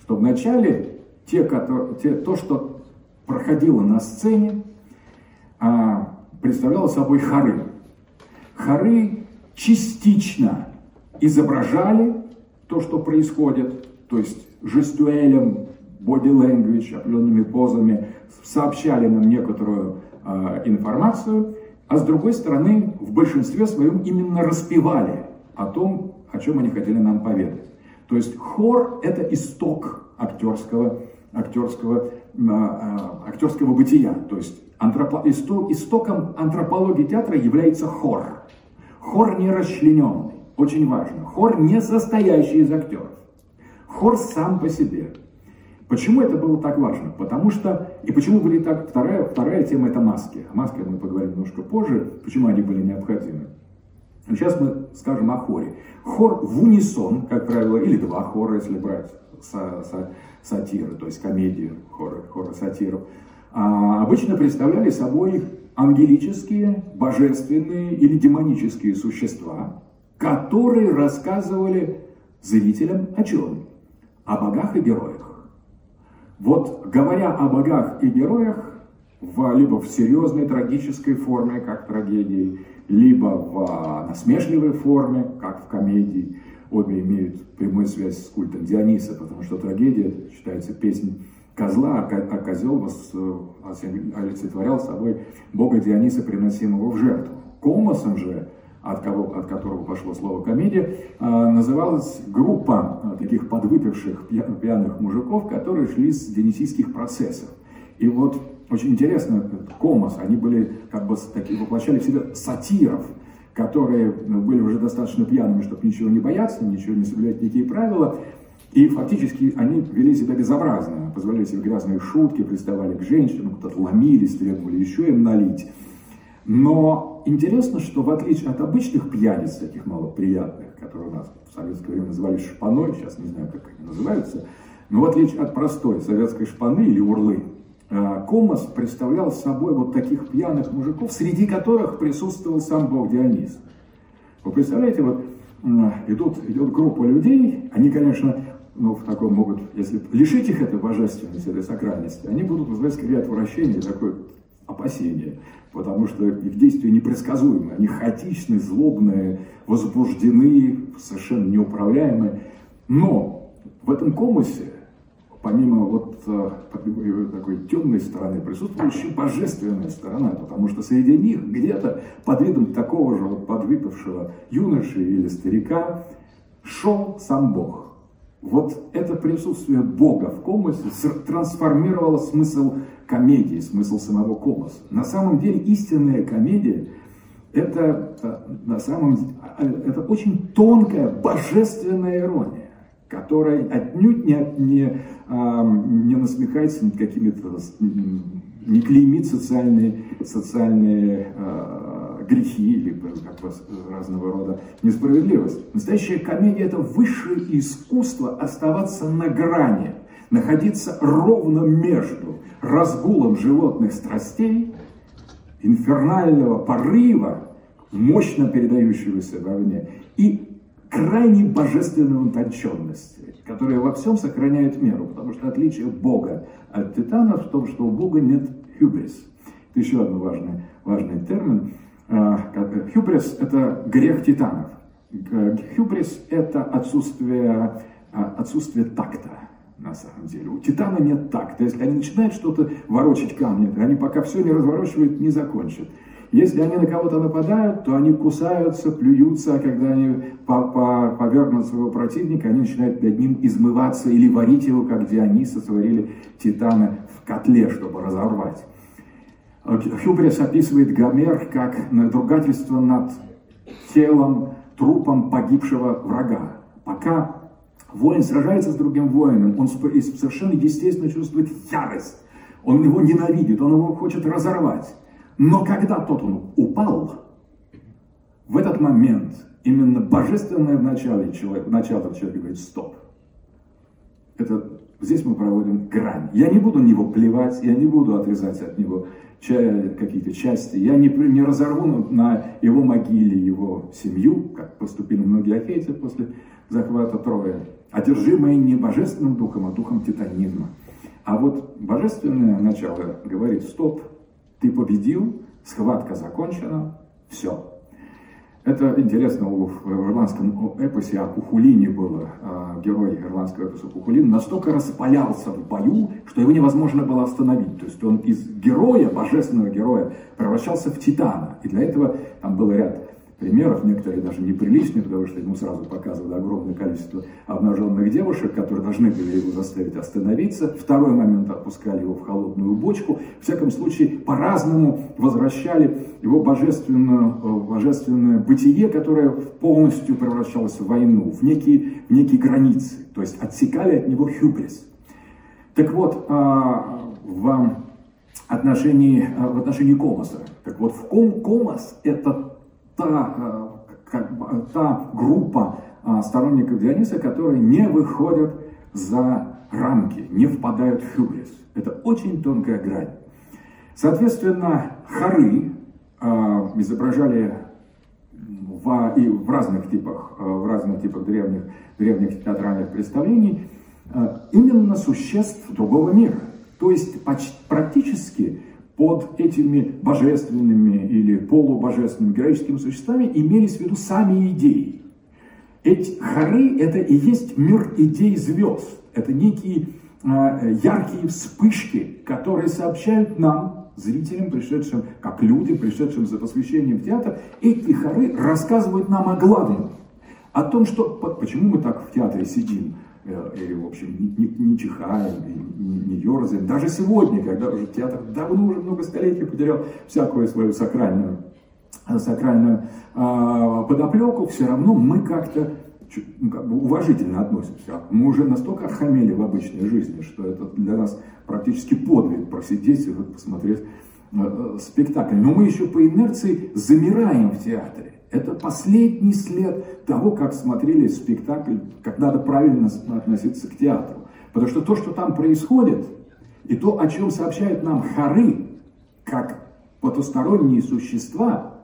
Что вначале те, которые, те, то, что проходило на сцене, а, представляло собой хоры. Хоры частично изображали то, что происходит, то есть жестуэлем, body language, определенными позами, сообщали нам некоторую э, информацию, а с другой стороны, в большинстве своем именно распевали о том, о чем они хотели нам поведать. То есть хор – это исток актерского, актерского, э, актерского бытия. То есть антропо, истоком антропологии театра является хор. Хор не расчлененный, очень важно. Хор не состоящий из актеров. Хор сам по себе. Почему это было так важно? Потому что, и почему были так, вторая, вторая тема это маски. О масках мы поговорим немножко позже, почему они были необходимы. Сейчас мы скажем о хоре. Хор в унисон, как правило, или два хора, если брать са, са, сатиры, то есть комедию хора, хора сатиров, а, обычно представляли собой ангелические, божественные или демонические существа, которые рассказывали зрителям о чем? О богах и героях. Вот говоря о богах и героях, в, либо в серьезной трагической форме, как трагедии, либо в насмешливой форме, как в комедии, обе имеют прямую связь с культом Диониса, потому что трагедия считается песней козла, а, а козел олицетворял собой бога Диониса, приносимого в жертву. Комосом же, от, кого, от которого пошло слово комедия, а, называлась группа а, таких подвыпивших пьяных мужиков, которые шли с дионисийских процессов. И вот очень интересно, комос, они были как бы такие, воплощали в себя сатиров, которые ну, были уже достаточно пьяными, чтобы ничего не бояться, ничего не соблюдать никакие правила, и фактически они вели себя безобразно, позволяли себе грязные шутки, приставали к женщинам, ломились, требовали еще им налить. Но интересно, что в отличие от обычных пьяниц, таких малоприятных, которые у нас в советское время называли шпаной, сейчас не знаю, как они называются, но в отличие от простой советской шпаны или урлы, э, Комос представлял собой вот таких пьяных мужиков, среди которых присутствовал сам бог Дионис. Вы представляете, вот идут, идет группа людей, они, конечно, ну, в таком могут, если лишить их этой божественности, этой сакральности, они будут вызывать скорее отвращение, такое опасение, потому что их действия непредсказуемы, они хаотичны, злобные, возбуждены, совершенно неуправляемые. Но в этом комусе, помимо вот э, такой темной стороны, присутствует еще божественная сторона, потому что среди них где-то под видом такого же вот подвыпившего юноши или старика шел сам Бог – вот это присутствие Бога в комосе трансформировало смысл комедии, смысл самого комоса. На самом деле истинная комедия это, э, на самом, э, это очень тонкая, божественная ирония, которая отнюдь не, не, не насмехается над какими-то, не клеймит социальные, социальные э, грехи или как бы, разного рода несправедливость. Настоящая комедия – это высшее искусство оставаться на грани, находиться ровно между разгулом животных страстей, инфернального порыва, мощно передающегося вовне, и крайней божественной утонченности, которая во всем сохраняет меру, потому что отличие Бога от титанов в том, что у Бога нет хюбрис. Это еще один важный, важный термин. Э, хюбрис – это грех титанов. Хюбрис – это отсутствие, э, отсутствие такта, на самом деле. У титана нет такта. Если они начинают что-то ворочать камни, они пока все не разворачивают, не закончат. Если они на кого-то нападают, то они кусаются, плюются, а когда они повергнут своего противника, они начинают над ним измываться или варить его, как Диониса сотворили титана в котле, чтобы разорвать. Хюбрис описывает Гомер как надругательство над телом, трупом погибшего врага. Пока воин сражается с другим воином, он совершенно естественно чувствует ярость. Он его ненавидит, он его хочет разорвать. Но когда тот он упал, в этот момент именно божественное в начале человека, начало человека говорит «стоп». Это здесь мы проводим грань. Я не буду на него плевать, я не буду отрезать от него какие-то части. Я не, не разорву на его могиле его семью, как поступили многие ахейцы после захвата Троя, одержимые не божественным духом, а духом титанизма. А вот божественное начало говорит, стоп, ты победил, схватка закончена, все. Это интересно, в ирландском эпосе о Кухулине было, а, герой ирландского эпоса Кухулин настолько распалялся в бою, что его невозможно было остановить. То есть он из героя, божественного героя, превращался в титана. И для этого там был ряд примеров, некоторые даже неприличные, потому что ему сразу показывали огромное количество обнаженных девушек, которые должны были его заставить остановиться. Второй момент отпускали его в холодную бочку. В всяком случае, по-разному возвращали его божественное, э, божественное бытие, которое полностью превращалось в войну, в некие, в некие границы. То есть отсекали от него хюбрис. Так вот, а, в отношении, а, в отношении Комаса. Так вот, в ком, Комас – это та, э, та группа а, сторонников Диониса, которые не выходят за рамки, не впадают в хюбрис. Это очень тонкая грань. Соответственно, хоры э, изображали в, и в разных типах, э, в разных типах древних, древних театральных представлений э, именно существ другого мира. То есть почти, практически под этими божественными или полубожественными героическими существами имелись в виду сами идеи. Эти хоры – это и есть мир идей звезд. Это некие э, яркие вспышки, которые сообщают нам, зрителям, пришедшим как люди, пришедшим за посвящением в театр, эти хоры рассказывают нам о главном, о том, что, почему мы так в театре сидим, и, в общем, не, не, чихаем, не, не ерзаем. Даже сегодня, когда уже театр давно, уже много столетий потерял всякую свою сакральную, сакральную э, подоплеку, все равно мы как-то ну, как бы уважительно относимся. Мы уже настолько охамели в обычной жизни, что это для нас практически подвиг просидеть и посмотреть э, э, спектакль. Но мы еще по инерции замираем в театре. Это последний след того, как смотрели спектакль, как надо правильно относиться к театру. Потому что то, что там происходит, и то, о чем сообщают нам хоры, как потусторонние существа,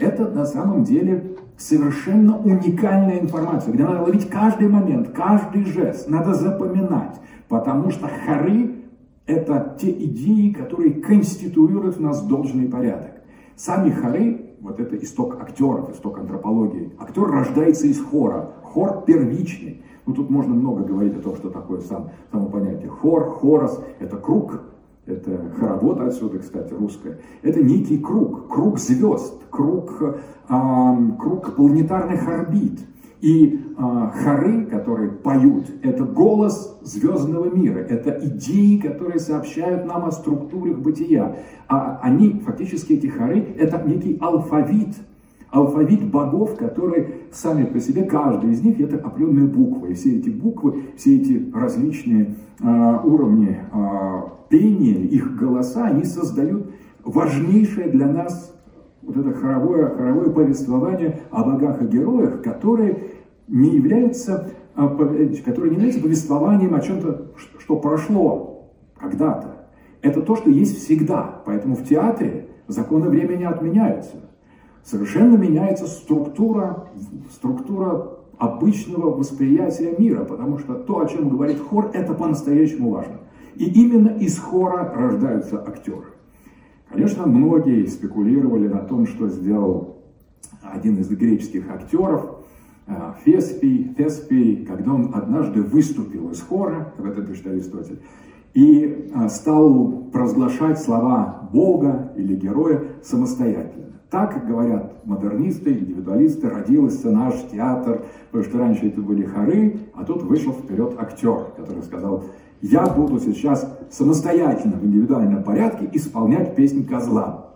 это на самом деле совершенно уникальная информация, где надо ловить каждый момент, каждый жест, надо запоминать, потому что хоры – это те идеи, которые конституируют в нас должный порядок. Сами хоры вот это исток актеров, исток антропологии. Актер рождается из хора. Хор первичный. Ну, тут можно много говорить о том, что такое сам, само понятие. Хор, хорос – это круг, это хоровод отсюда, кстати, русское. Это некий круг, круг звезд, круг, э, круг планетарных орбит – и э, хоры, которые поют, это голос звездного мира, это идеи, которые сообщают нам о структурах бытия. А они, фактически эти хоры, это некий алфавит, алфавит богов, которые сами по себе, каждый из них это определенные буквы. И все эти буквы, все эти различные э, уровни э, пения, их голоса, они создают важнейшее для нас вот это хоровое, хоровое повествование о богах и героях, которые не являются, а, которые не являются повествованием о чем-то, что прошло когда-то. Это то, что есть всегда. Поэтому в театре законы времени отменяются. Совершенно меняется структура, структура обычного восприятия мира, потому что то, о чем говорит хор, это по-настоящему важно. И именно из хора рождаются актеры. Конечно, многие спекулировали на том, что сделал один из греческих актеров, э, Феспий, Феспий, когда он однажды выступил из хора, как это пишет Аристотель, и э, стал провозглашать слова Бога или героя самостоятельно. Так говорят модернисты, индивидуалисты, родился наш театр, потому что раньше это были хоры, а тут вышел вперед актер, который сказал, я буду сейчас самостоятельно в индивидуальном порядке исполнять песнь козла.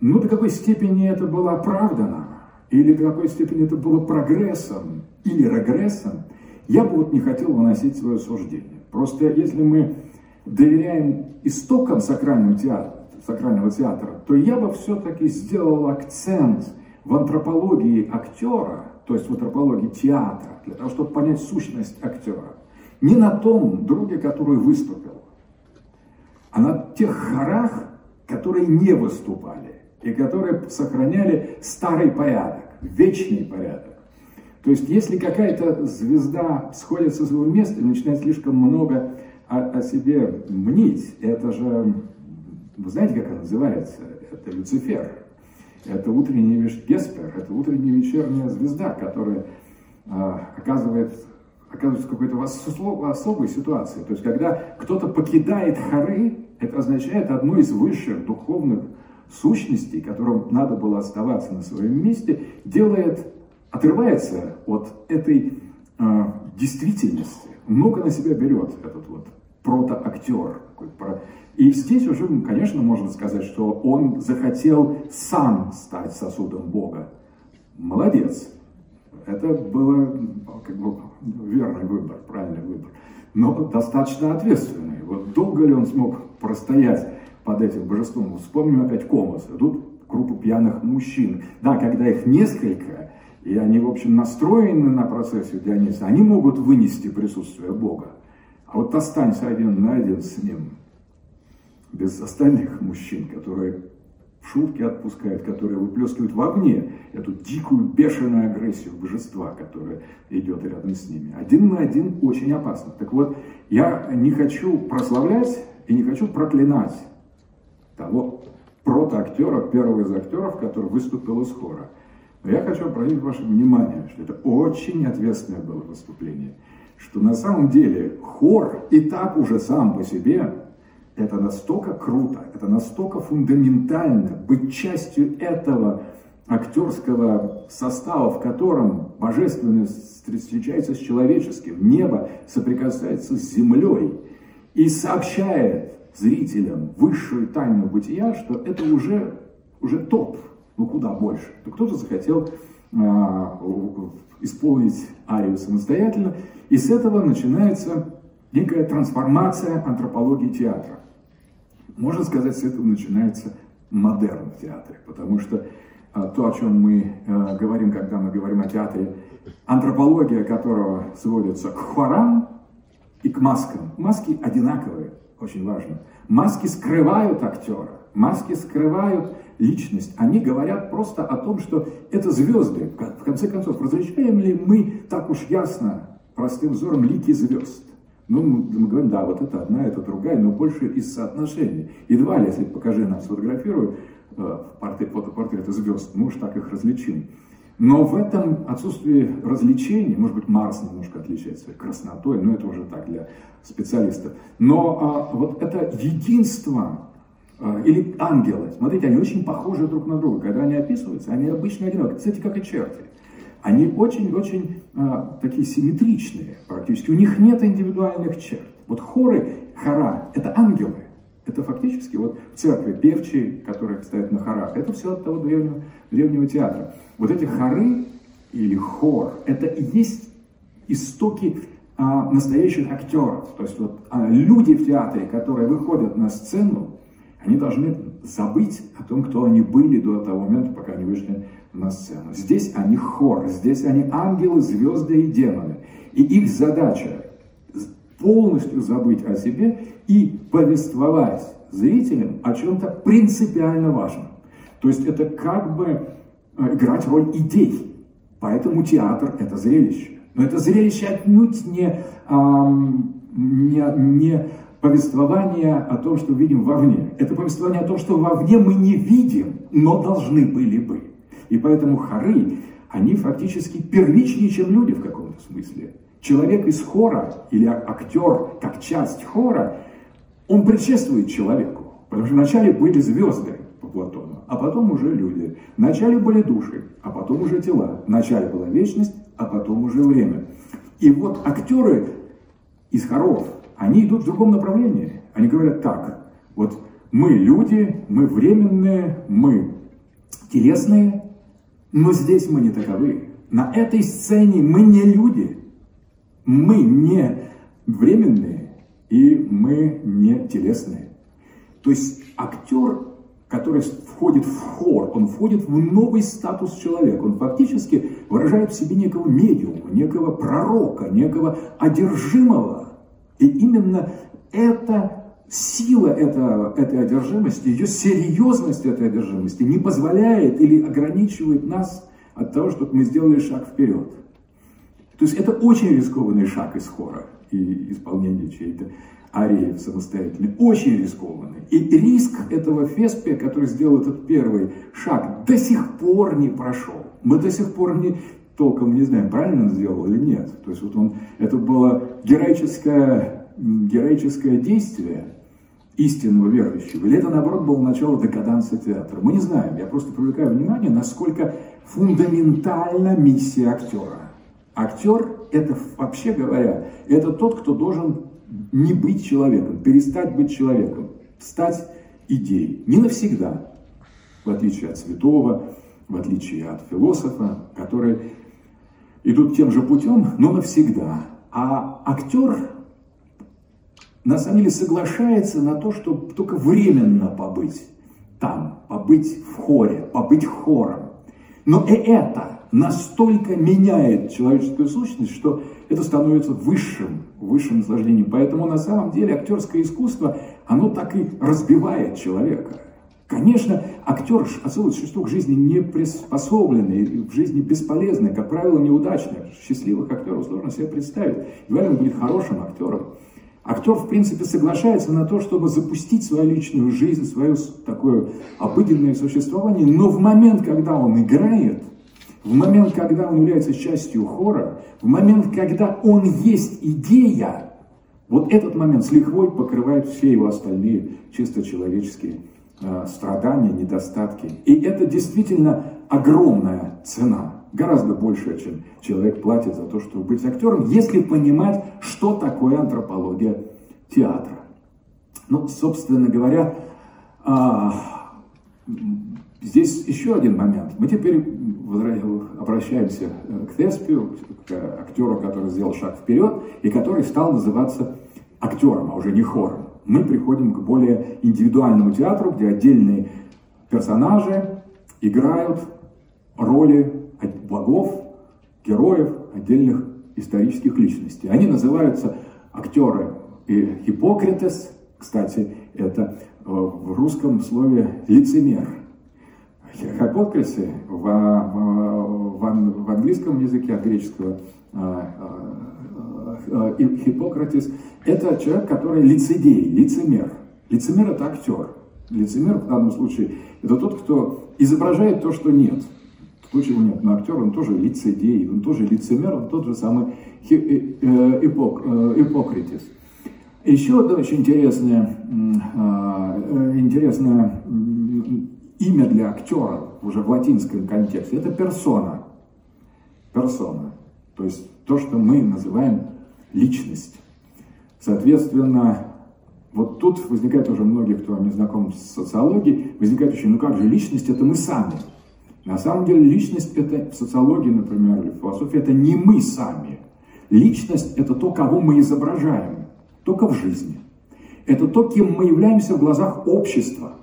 Ну, до какой степени это было оправдано, или до какой степени это было прогрессом, или регрессом, я бы вот не хотел выносить свое суждение. Просто если мы доверяем истокам сакрального театра, сакрального театра, то я бы все-таки сделал акцент в антропологии актера, то есть в антропологии театра, для того, чтобы понять сущность актера не на том друге, который выступил, а на тех хорах, которые не выступали и которые сохраняли старый порядок, вечный порядок. То есть, если какая-то звезда сходит со своего места и начинает слишком много о, о себе мнить, это же, вы знаете, как она называется? Это Люцифер. Это утренний Веспер, это утренняя вечерняя звезда, которая а, оказывает, оказывается в какой-то особой ситуации. То есть, когда кто-то покидает хоры, это означает одну из высших духовных сущностей, которым надо было оставаться на своем месте, делает, отрывается от этой э, действительности, много на себя берет этот вот протоактер. И здесь уже, конечно, можно сказать, что он захотел сам стать сосудом Бога. Молодец. Это было как бы верный выбор, правильный выбор. Но достаточно ответственный. Вот долго ли он смог простоять под этим божеством? Вспомним опять Комос. Тут группа пьяных мужчин. Да, когда их несколько, и они, в общем, настроены на процессию Диониса, они могут вынести присутствие Бога. А вот останься один на один с ним, без остальных мужчин, которые шутки отпускают, которые выплескивают вовне эту дикую, бешеную агрессию божества, которая идет рядом с ними. Один на один очень опасно. Так вот, я не хочу прославлять и не хочу проклинать того протоактера, первого из актеров, который выступил из хора. Но я хочу обратить ваше внимание, что это очень ответственное было выступление. Что на самом деле хор и так уже сам по себе это настолько круто, это настолько фундаментально быть частью этого актерского состава, в котором божественность встречается с человеческим, небо соприкасается с землей и сообщает зрителям высшую тайну бытия, что это уже, уже топ, ну куда больше. То кто-то захотел а, исполнить арию самостоятельно, и с этого начинается некая трансформация антропологии театра. Можно сказать, с этого начинается модерн в театре, потому что а, то, о чем мы а, говорим, когда мы говорим о театре, антропология которого сводится к хорам и к маскам. Маски одинаковые, очень важно. Маски скрывают актера, маски скрывают личность. Они говорят просто о том, что это звезды. В конце концов, различаем ли мы так уж ясно, простым взором, лики звезд? Ну, мы говорим, да, вот это одна, это другая, но больше из соотношения. Едва ли, если покажи нам, сфотографирую э, портрет, фотопортреты звезд, мы уж так их различим. Но в этом отсутствии развлечений, может быть, Марс немножко отличается краснотой, но это уже так для специалистов. Но а, вот это единство а, или ангелы, смотрите, они очень похожи друг на друга. Когда они описываются, они обычно одинаковые. Кстати, как и черти. Они очень-очень а, такие симметричные практически. У них нет индивидуальных черт. Вот хоры, хора – это ангелы. Это фактически вот в церкви певчие, которые стоят на хорах, это все от того древнего, древнего театра. Вот эти хоры или хор, это и есть истоки а, настоящих актеров. То есть вот а, люди в театре, которые выходят на сцену, они должны забыть о том, кто они были до того момента, пока они вышли на сцену. Здесь они хор, здесь они ангелы, звезды и демоны. И их задача полностью забыть о себе и повествовать зрителям о чем-то принципиально важном. То есть это как бы э, играть роль идей. Поэтому театр – это зрелище. Но это зрелище отнюдь не, не, не повествование о том, что видим вовне. Это повествование о том, что вовне мы не видим, но должны были бы. И поэтому хоры, они фактически первичнее, чем люди в каком-то смысле. Человек из хора или актер как часть хора, он предшествует человеку. Потому что вначале были звезды по Платону, а потом уже люди. Вначале были души, а потом уже тела. Вначале была вечность, а потом уже время. И вот актеры из хоров, они идут в другом направлении. Они говорят так, вот мы люди, мы временные, мы телесные, но здесь мы не таковы. На этой сцене мы не люди, мы не временные и мы не телесные. То есть актер, который входит в хор, он входит в новый статус человека. Он фактически выражает в себе некого медиума, некого пророка, некого одержимого. И именно эта сила этого, этой одержимости, ее серьезность этой одержимости не позволяет или ограничивает нас от того, чтобы мы сделали шаг вперед. То есть это очень рискованный шаг из хора и исполнения чьей-то арии самостоятельной. Очень рискованный. И риск этого Феспия, который сделал этот первый шаг, до сих пор не прошел. Мы до сих пор не, толком не знаем, правильно он сделал или нет. То есть вот он, это было героическое, героическое действие истинного верующего. Или это, наоборот, было начало декаданса театра. Мы не знаем. Я просто привлекаю внимание, насколько фундаментальна миссия актера. Актер – это, вообще говоря, это тот, кто должен не быть человеком, перестать быть человеком, стать идеей. Не навсегда, в отличие от святого, в отличие от философа, которые идут тем же путем, но навсегда. А актер на самом деле соглашается на то, чтобы только временно побыть там, побыть в хоре, побыть хором. Но и это настолько меняет человеческую сущность, что это становится высшим, высшим наслаждением. Поэтому на самом деле актерское искусство, оно так и разбивает человека. Конечно, актер отсюда существо к жизни не приспособленный, в жизни бесполезный, как правило, неудачный. Счастливых актеров сложно себе представить. Он будет хорошим актером. Актер, в принципе, соглашается на то, чтобы запустить свою личную жизнь, свое такое обыденное существование, но в момент, когда он играет, в момент, когда он является частью хора, в момент, когда он есть идея, вот этот момент с лихвой покрывает все его остальные чисто человеческие страдания, недостатки. И это действительно огромная цена, гораздо большая, чем человек платит за то, чтобы быть актером, если понимать, что такое антропология театра. Ну, собственно говоря, а, здесь еще один момент. Мы теперь обращаемся э, к Теспию, к актеру, который сделал шаг вперед и который стал называться актером, а уже не хором мы приходим к более индивидуальному театру, где отдельные персонажи играют роли богов, героев, отдельных исторических личностей. Они называются актеры и Хиппокритес, кстати, это э, в русском слове лицемер. Хиппокрисы в, в, в, английском языке от греческого э, э, Хиппократис это человек, который лицедей, лицемер. Лицемер – это актер. Лицемер в данном случае – это тот, кто изображает то, что нет. В случае нет, но актер, он тоже лицедей, он тоже лицемер, он тот же самый э, э, э. Еще одно очень интересное, интересное имя для актера уже в латинском контексте – это персона. Персона. То есть то, что мы называем личность. Соответственно, вот тут возникает уже многие, кто не знаком с социологией, возникает очень, ну как же, личность это мы сами. На самом деле личность это в социологии, например, или в философии, это не мы сами. Личность это то, кого мы изображаем, только в жизни. Это то, кем мы являемся в глазах общества,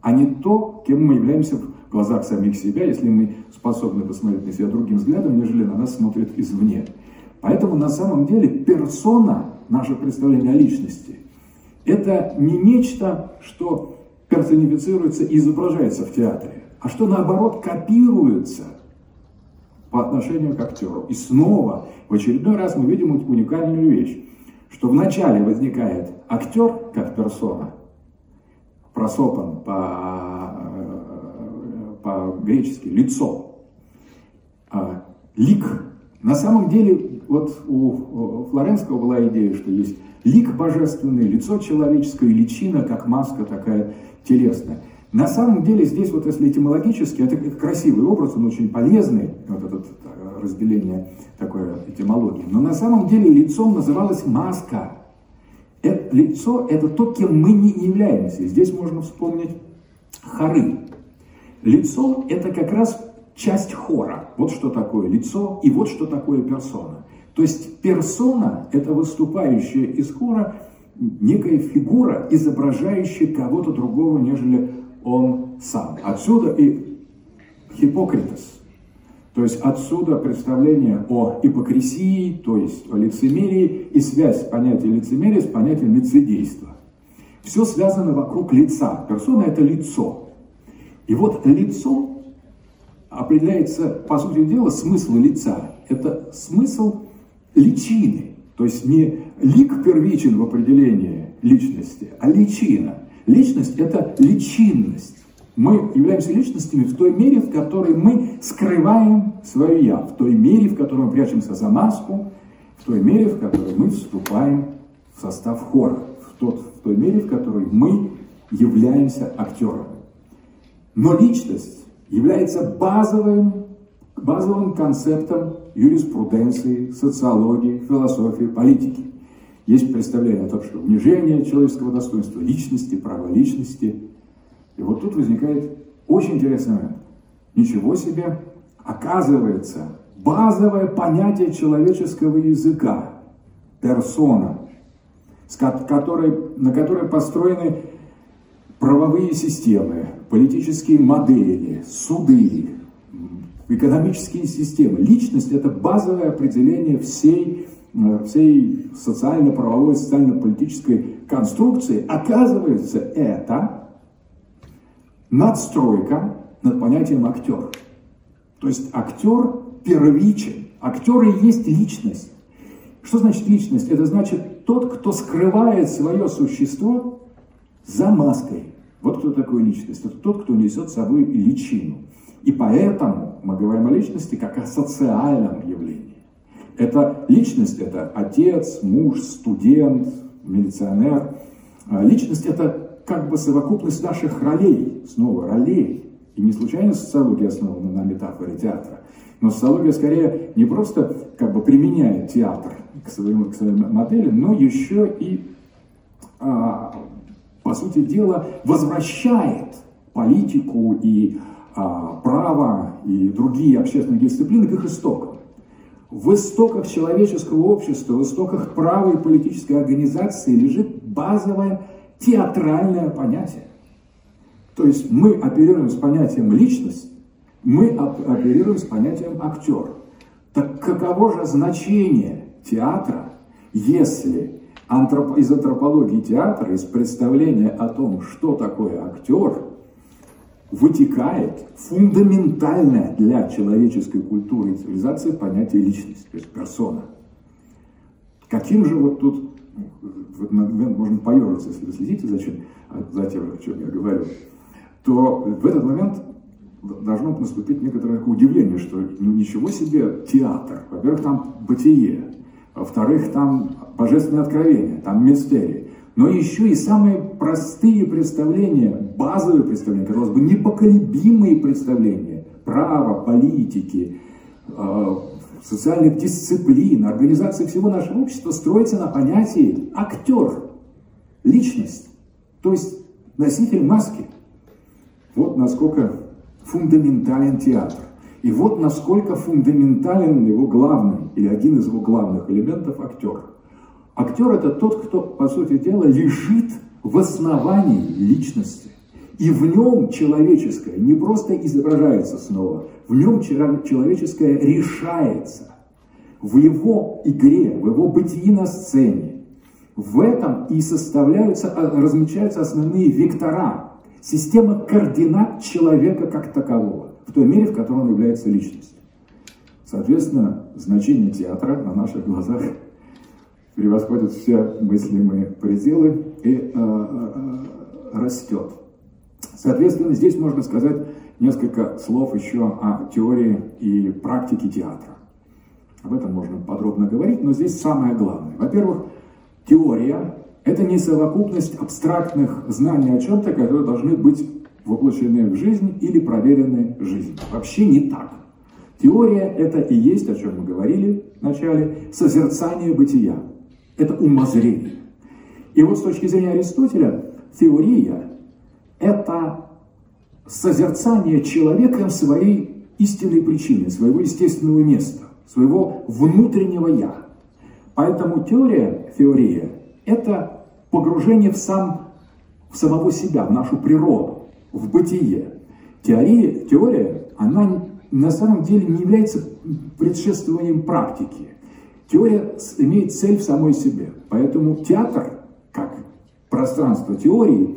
а не то, кем мы являемся в глазах самих себя, если мы способны посмотреть на себя другим взглядом, нежели на нас смотрят извне. Поэтому на самом деле персона наше представление о личности, это не нечто, что персонифицируется и изображается в театре, а что наоборот копируется по отношению к актеру. И снова, в очередной раз мы видим уникальную вещь, что вначале возникает актер как персона, просопан по, по-гречески лицо, а лик. На самом деле вот у Флоренского была идея, что есть лик божественный, лицо человеческое, личина, как маска такая телесная. На самом деле здесь вот если этимологически, это, красивый образ, он очень полезный, вот это э, разделение такое этимологии. Но на самом деле лицом называлась маска. Это, лицо – это то, кем мы не являемся. Здесь можно вспомнить хоры. Лицо – это как раз часть хора. Вот что такое лицо и вот что такое персона. То есть персона – это выступающая из хора некая фигура, изображающая кого-то другого, нежели он сам. Отсюда и хипокритос. То есть отсюда представление о ипокрисии, то есть о лицемерии и связь понятия лицемерия с понятием лицедейства. Все связано вокруг лица. Персона – это лицо. И вот лицо определяется, по сути дела, смысл лица. Это смысл личины. То есть не лик первичен в определении личности, а личина. Личность – это личинность. Мы являемся личностями в той мере, в которой мы скрываем свое «я», в той мере, в которой мы прячемся за маску, в той мере, в которой мы вступаем в состав хора, в, тот, в той мере, в которой мы являемся актером. Но личность является базовым, базовым концептом юриспруденции, социологии, философии, политики. Есть представление о том, что унижение человеческого достоинства, личности, права личности. И вот тут возникает очень интересный момент. Ничего себе, оказывается, базовое понятие человеческого языка, персона, которой, на которой построены правовые системы, политические модели, суды, экономические системы. Личность – это базовое определение всей, э, всей социально-правовой, социально-политической конструкции. Оказывается, это надстройка над понятием актер. То есть актер первичен. Актер и есть личность. Что значит личность? Это значит тот, кто скрывает свое существо за маской. Вот кто такой личность. Это тот, кто несет с собой личину. И поэтому мы говорим о личности как о социальном явлении. Это личность, это отец, муж, студент, милиционер. А личность – это как бы совокупность наших ролей, снова ролей. И не случайно социология основана на метафоре театра. Но социология скорее не просто как бы применяет театр к, своему, к своей модели, но еще и а, по сути дела, возвращает политику и а, право и другие общественные дисциплины к их истокам. В истоках человеческого общества, в истоках права и политической организации лежит базовое театральное понятие. То есть мы оперируем с понятием личность, мы оперируем с понятием актер. Так каково же значение театра, если антроп... из антропологии театра, из представления о том, что такое актер, вытекает фундаментальное для человеческой культуры и цивилизации понятие личности, то есть персона. Каким же вот тут, в этот момент можно поерзаться, если вы следите за, чем, за тем, о чем я говорю, то в этот момент должно наступить некоторое удивление, что ну, ничего себе театр. Во-первых, там бытие, во-вторых, там божественное откровение, там мистерии. Но еще и самые простые представления, базовые представления, казалось бы, непоколебимые представления права, политики, э, социальных дисциплин, организации всего нашего общества строятся на понятии актер, личность, то есть носитель маски. Вот насколько фундаментален театр. И вот насколько фундаментален его главный, или один из его главных элементов – актер. Актер – это тот, кто, по сути дела, лежит в основании личности. И в нем человеческое не просто изображается снова, в нем человеческое решается. В его игре, в его бытии на сцене. В этом и составляются, а, размечаются основные вектора, система координат человека как такового в той мере, в которой он является личностью. Соответственно, значение театра на наших глазах превосходит все мыслимые пределы и э, э, растет. Соответственно, здесь можно сказать несколько слов еще о теории и практике театра. Об этом можно подробно говорить, но здесь самое главное. Во-первых, теория – это не совокупность абстрактных знаний о чем-то, которые должны быть воплощены в жизнь или проверены жизнью. Вообще не так. Теория – это и есть, о чем мы говорили в начале, созерцание бытия. Это умозрение. И вот с точки зрения Аристотеля, теория – это созерцание человеком своей истинной причины, своего естественного места, своего внутреннего «я». Поэтому теория, теория – это погружение в сам, в самого себя, в нашу природу в бытие. Теория, теория, она на самом деле не является предшествованием практики. Теория имеет цель в самой себе. Поэтому театр, как пространство теории,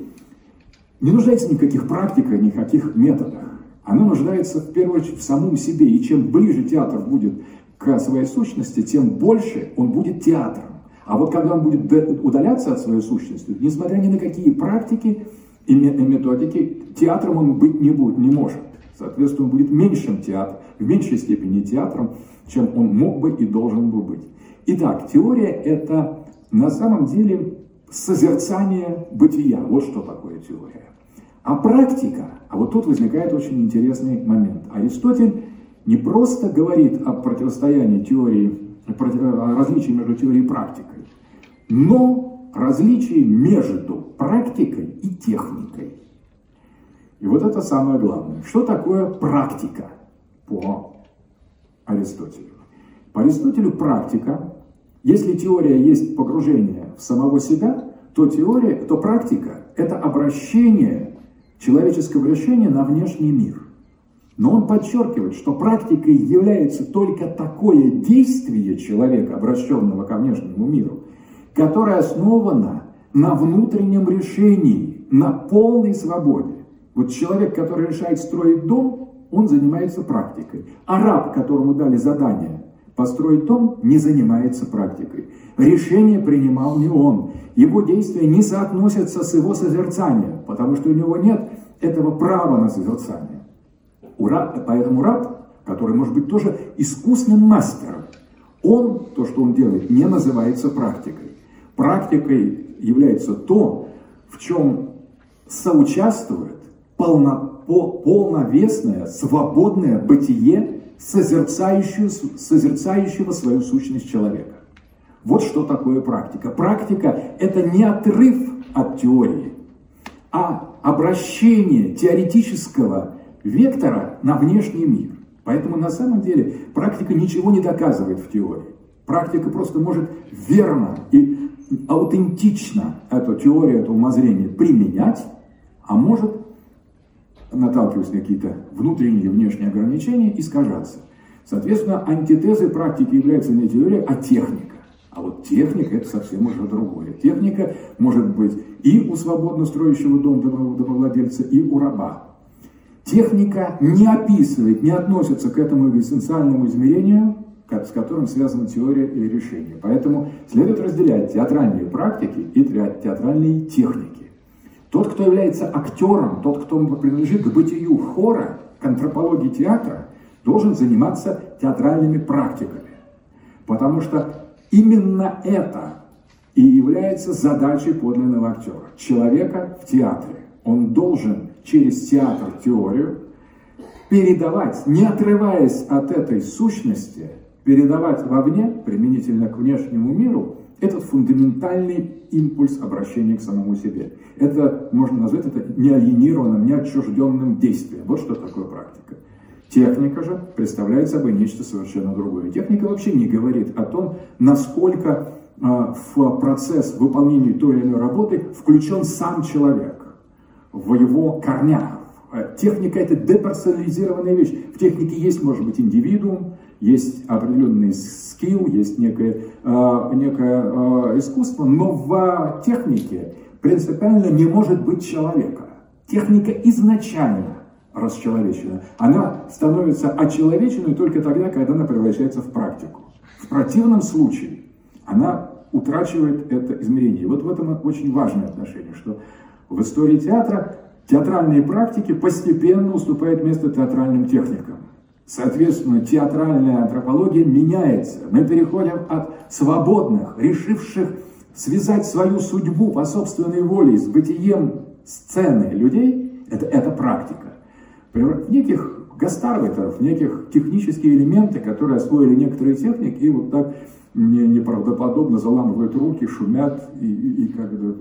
не нуждается ни в каких практиках, ни в каких методах. Оно нуждается в первую очередь в самом себе. И чем ближе театр будет к своей сущности, тем больше он будет театром. А вот когда он будет удаляться от своей сущности, несмотря ни на какие практики и методики, театром он быть не, будет, не может. Соответственно, он будет меньшим театром, в меньшей степени театром, чем он мог бы и должен был быть. Итак, теория – это на самом деле созерцание бытия. Вот что такое теория. А практика, а вот тут возникает очень интересный момент. Аристотель не просто говорит о противостоянии теории, о различии между теорией и практикой, но различие между практикой и техникой. И вот это самое главное. Что такое практика по Аристотелю? По Аристотелю практика, если теория есть погружение в самого себя, то теория, то практика – это обращение, человеческое обращение на внешний мир. Но он подчеркивает, что практикой является только такое действие человека, обращенного ко внешнему миру, которое основано на внутреннем решении, на полной свободе. Вот человек, который решает строить дом, он занимается практикой. А раб, которому дали задание построить дом, не занимается практикой. Решение принимал не он. Его действия не соотносятся с его созерцанием, потому что у него нет этого права на созерцание. Поэтому раб, который может быть тоже искусным мастером, он, то, что он делает, не называется практикой. Практикой является то, в чем соучаствует полно, по, полновесное, свободное бытие созерцающего, созерцающего свою сущность человека. Вот что такое практика. Практика – это не отрыв от теории, а обращение теоретического вектора на внешний мир. Поэтому на самом деле практика ничего не доказывает в теории. Практика просто может верно и аутентично эту теорию, это умозрение применять, а может наталкиваясь на какие-то внутренние и внешние ограничения, искажаться. Соответственно, антитезой практики является не теория, а техника. А вот техника – это совсем уже другое. Техника может быть и у свободно строящего дом домовладельца, и у раба. Техника не описывает, не относится к этому экзистенциальному измерению, с которым связана теория или решение. Поэтому следует разделять театральные практики и театральные техники. Тот, кто является актером, тот, кто принадлежит к бытию хора, к антропологии театра, должен заниматься театральными практиками. Потому что именно это и является задачей подлинного актера. Человека в театре. Он должен через театр теорию передавать, не отрываясь от этой сущности, передавать вовне, применительно к внешнему миру, этот фундаментальный импульс обращения к самому себе. Это, можно назвать это неалиенированным, неотчужденным действием. Вот что такое практика. Техника же представляет собой нечто совершенно другое. Техника вообще не говорит о том, насколько а, в процесс выполнения той или иной работы включен сам человек, в его корнях. Техника – это деперсонализированная вещь. В технике есть, может быть, индивидуум, есть определенный скилл, есть некое, э, некое э, искусство, но в технике принципиально не может быть человека. Техника изначально расчеловечена. Она становится очеловеченной только тогда, когда она превращается в практику. В противном случае она утрачивает это измерение. Вот в этом очень важное отношение, что в истории театра театральные практики постепенно уступают место театральным техникам. Соответственно, театральная антропология меняется. Мы переходим от свободных, решивших связать свою судьбу по собственной воле с бытием сцены людей, это, это практика. В неких гастарбайтеров, неких технические элементы, которые освоили некоторые техники и вот так неправдоподобно заламывают руки, шумят и, и, и как, бы,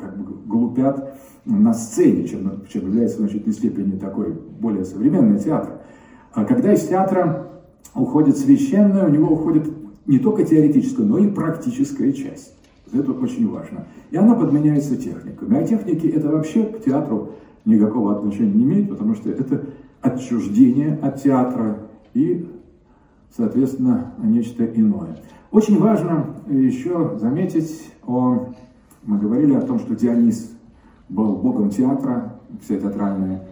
как бы глупят на сцене, чем, чем является в значительной степени такой более современный театр. А когда из театра уходит священное, у него уходит не только теоретическая, но и практическая часть. Это очень важно. И она подменяется техниками. А техники это вообще к театру никакого отношения не имеют, потому что это отчуждение от театра и, соответственно, нечто иное. Очень важно еще заметить, о, мы говорили о том, что Дионис был богом театра, вся театральная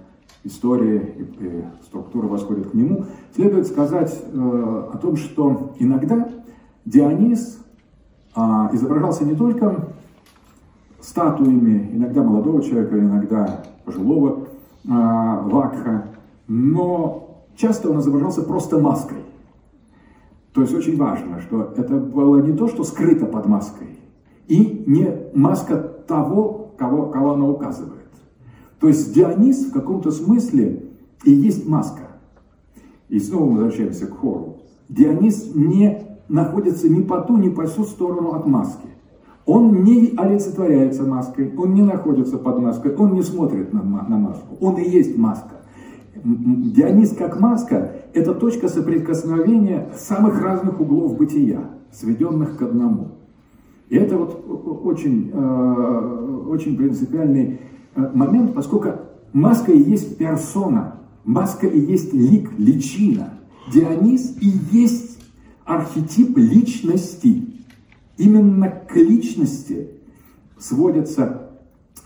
история и, и структура восходит к нему, следует сказать э, о том, что иногда Дионис а, изображался не только статуями, иногда молодого человека, иногда пожилого а, вакха, но часто он изображался просто маской. То есть очень важно, что это было не то, что скрыто под маской, и не маска того, кого, кого она указывает. То есть Дионис в каком-то смысле и есть маска. И снова мы возвращаемся к хору. Дионис не находится ни по ту, ни по всю сторону от маски. Он не олицетворяется маской, он не находится под маской, он не смотрит на, на маску, он и есть маска. Дионис как маска – это точка соприкосновения самых разных углов бытия, сведенных к одному. И это вот очень, э, очень принципиальный момент, поскольку маска и есть персона, маска и есть лик, личина. Дионис и есть архетип личности. Именно к личности сводится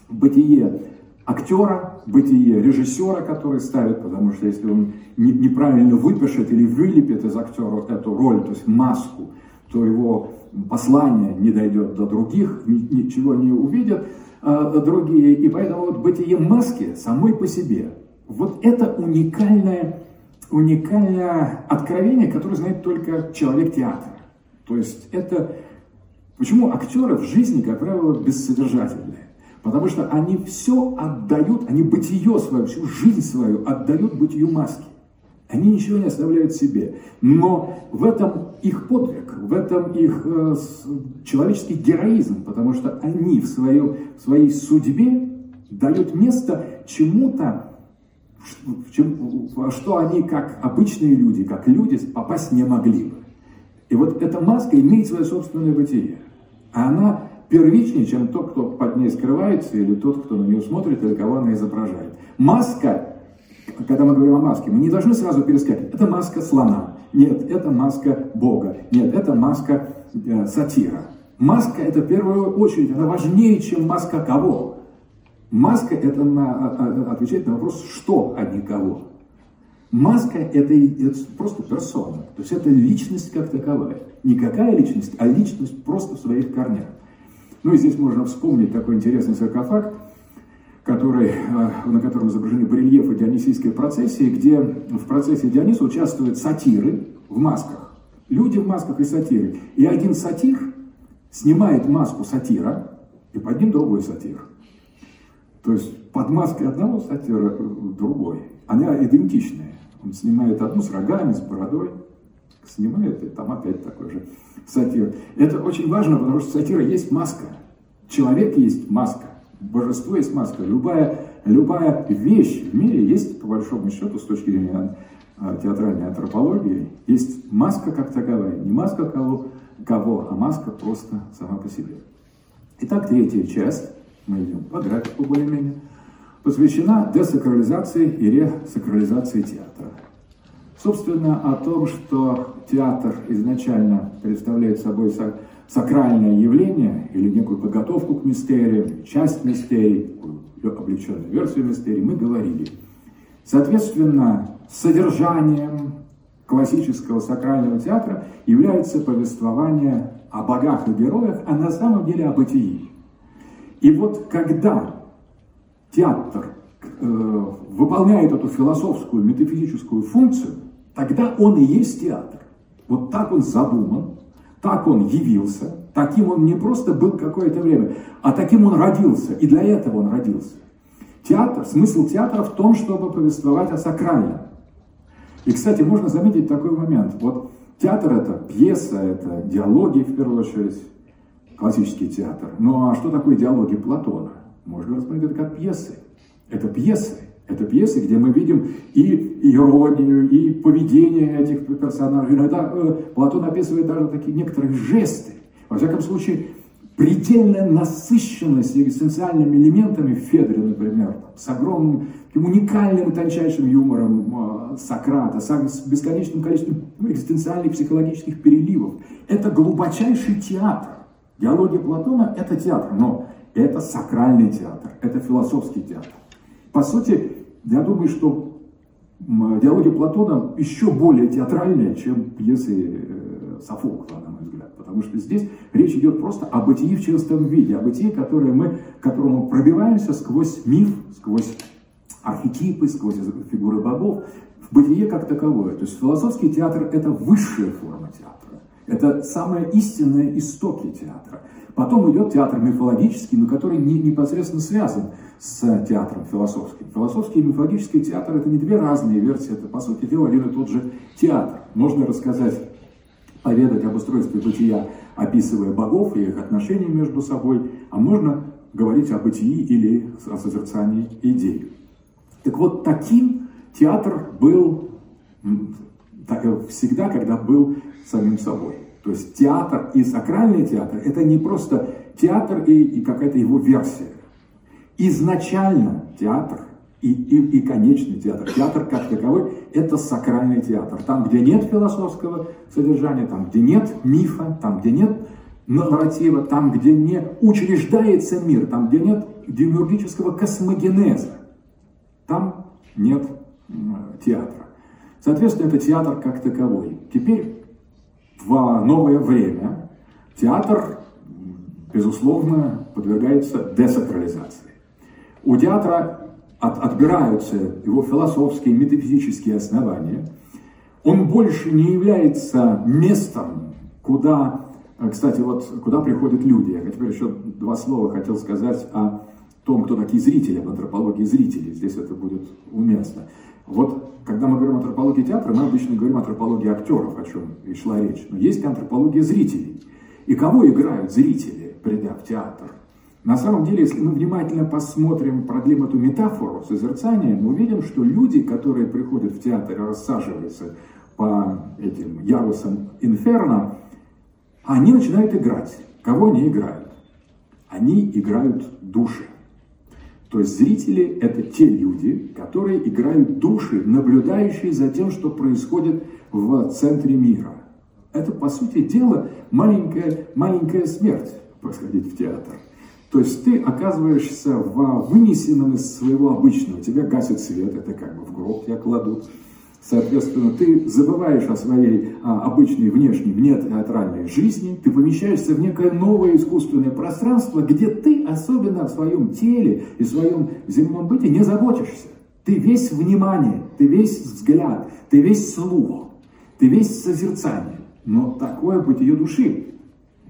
бытие актера, бытие режиссера, который ставит, потому что если он неправильно выпишет или вылепит из актера эту роль, то есть маску, то его послание не дойдет до других, ничего не увидят другие. И поэтому вот бытие маски самой по себе, вот это уникальное, уникальное откровение, которое знает только человек театра. То есть это Почему актеры в жизни, как правило, бессодержательные? Потому что они все отдают, они бытие свое, всю жизнь свою отдают бытию маски. Они ничего не оставляют себе. Но в этом их подвиг, в этом их э, человеческий героизм, потому что они в, своем, в своей судьбе дают место чему-то, во что они, как обычные люди, как люди, попасть не могли бы. И вот эта маска имеет свое собственное бытие. А она первичнее, чем тот, кто под ней скрывается, или тот, кто на нее смотрит, или кого она изображает. Маска, когда мы говорим о маске, мы не должны сразу перескакивать. Это маска слона. Нет, это маска Бога. Нет, это маска э, сатира. Маска это в первую очередь, она важнее, чем маска кого. Маска это на, а, а, отвечает на вопрос, что, а не кого. Маска это, это просто персона, то есть это личность как таковая. Не какая личность, а личность просто в своих корнях. Ну и здесь можно вспомнить такой интересный саркофаг, который, э, на котором изображены барельефы Дионисийской процессии, где в процессе Диониса участвуют сатиры в масках. Люди в масках и сатиры. И один сатир снимает маску сатира, и под ним другой сатир. То есть под маской одного сатира другой. Они идентичные. Он снимает одну с рогами, с бородой, снимает, и там опять такой же сатир. Это очень важно, потому что сатира есть маска. Человек есть маска. Божество есть маска. Любая, любая вещь в мире есть, по большому счету, с точки зрения а, театральной антропологии, есть маска как таковая. Не маска кого, кого, а маска просто сама по себе. Итак, третья часть, мы идем по графику более-менее, посвящена десакрализации и ресакрализации театра. Собственно, о том, что театр изначально представляет собой сакральное явление или некую подготовку к мистериям, часть мистерий, облегченную версию мистерий, мы говорили. Соответственно, содержанием классического сакрального театра является повествование о богах и героях, а на самом деле о бытии. И вот когда театр э, выполняет эту философскую, метафизическую функцию, тогда он и есть театр. Вот так он задуман, так он явился, таким он не просто был какое-то время, а таким он родился, и для этого он родился. Театр, смысл театра в том, чтобы повествовать о сакральном. И, кстати, можно заметить такой момент. Вот театр это пьеса, это диалоги в первую очередь, классический театр. Ну а что такое диалоги Платона? Можно рассмотреть это как пьесы. Это пьесы. Это пьесы, где мы видим и иронию, и поведение этих персонажей. Иногда э, Платон описывает даже такие некоторые жесты. Во всяком случае, предельная насыщенность экзистенциальными элементами в Федоре, например, с огромным, уникальным и тончайшим юмором э, Сократа, с бесконечным количеством экзистенциальных психологических переливов. Это глубочайший театр. Диалоги Платона – это театр, но это сакральный театр, это философский театр. По сути, я думаю, что диалоги Платона еще более театральные, чем пьесы э, Софокла, на мой взгляд. Потому что здесь речь идет просто о бытии в чистом виде, о бытии, которое мы, которому пробиваемся сквозь миф, сквозь архетипы, сквозь фигуры богов, в бытие как таковое. То есть философский театр – это высшая форма театра. Это самые истинные истоки театра. Потом идет театр мифологический, но который не, непосредственно связан с театром философским. Философский и мифологический театр – это не две разные версии, это, по сути дела, один и тот же театр. Можно рассказать, поведать об устройстве бытия, описывая богов и их отношения между собой, а можно говорить о бытии или о созерцании идей. Так вот, таким театр был всегда, когда был самим собой. То есть театр и сакральный театр – это не просто театр и, и какая-то его версия. Изначально театр и, и, и конечный театр, театр как таковой – это сакральный театр. Там, где нет философского содержания, там, где нет мифа, там, где нет нарратива, там, где не учреждается мир, там, где нет демиургического космогенеза, там нет театра. Соответственно, это театр как таковой. Теперь в новое время театр, безусловно, подвергается десакрализации. У театра от, отбираются его философские, метафизические основания. Он больше не является местом, куда, кстати, вот куда приходят люди. Я теперь еще два слова хотел сказать о том, кто такие зрители, об антропологии зрителей. Здесь это будет уместно. Вот когда мы говорим о антропологии театра, мы обычно говорим о антропологии актеров, о чем и шла речь. Но есть антропология зрителей. И кого играют зрители, придя в театр? На самом деле, если мы внимательно посмотрим, продлим эту метафору созерцания, мы увидим, что люди, которые приходят в театр и рассаживаются по этим ярусам инферно, они начинают играть. Кого они играют? Они играют души. То есть зрители – это те люди, которые играют души, наблюдающие за тем, что происходит в центре мира. Это, по сути дела, маленькая, маленькая смерть происходить в театр. То есть ты оказываешься в вынесенном из своего обычного, тебя гасит свет, это как бы в гроб тебя кладут, Соответственно, ты забываешь о своей а, обычной внешней, вне театральной жизни, ты помещаешься в некое новое искусственное пространство, где ты особенно о своем теле и своем земном быте не заботишься. Ты весь внимание, ты весь взгляд, ты весь слух, ты весь созерцание. Но такое бытие души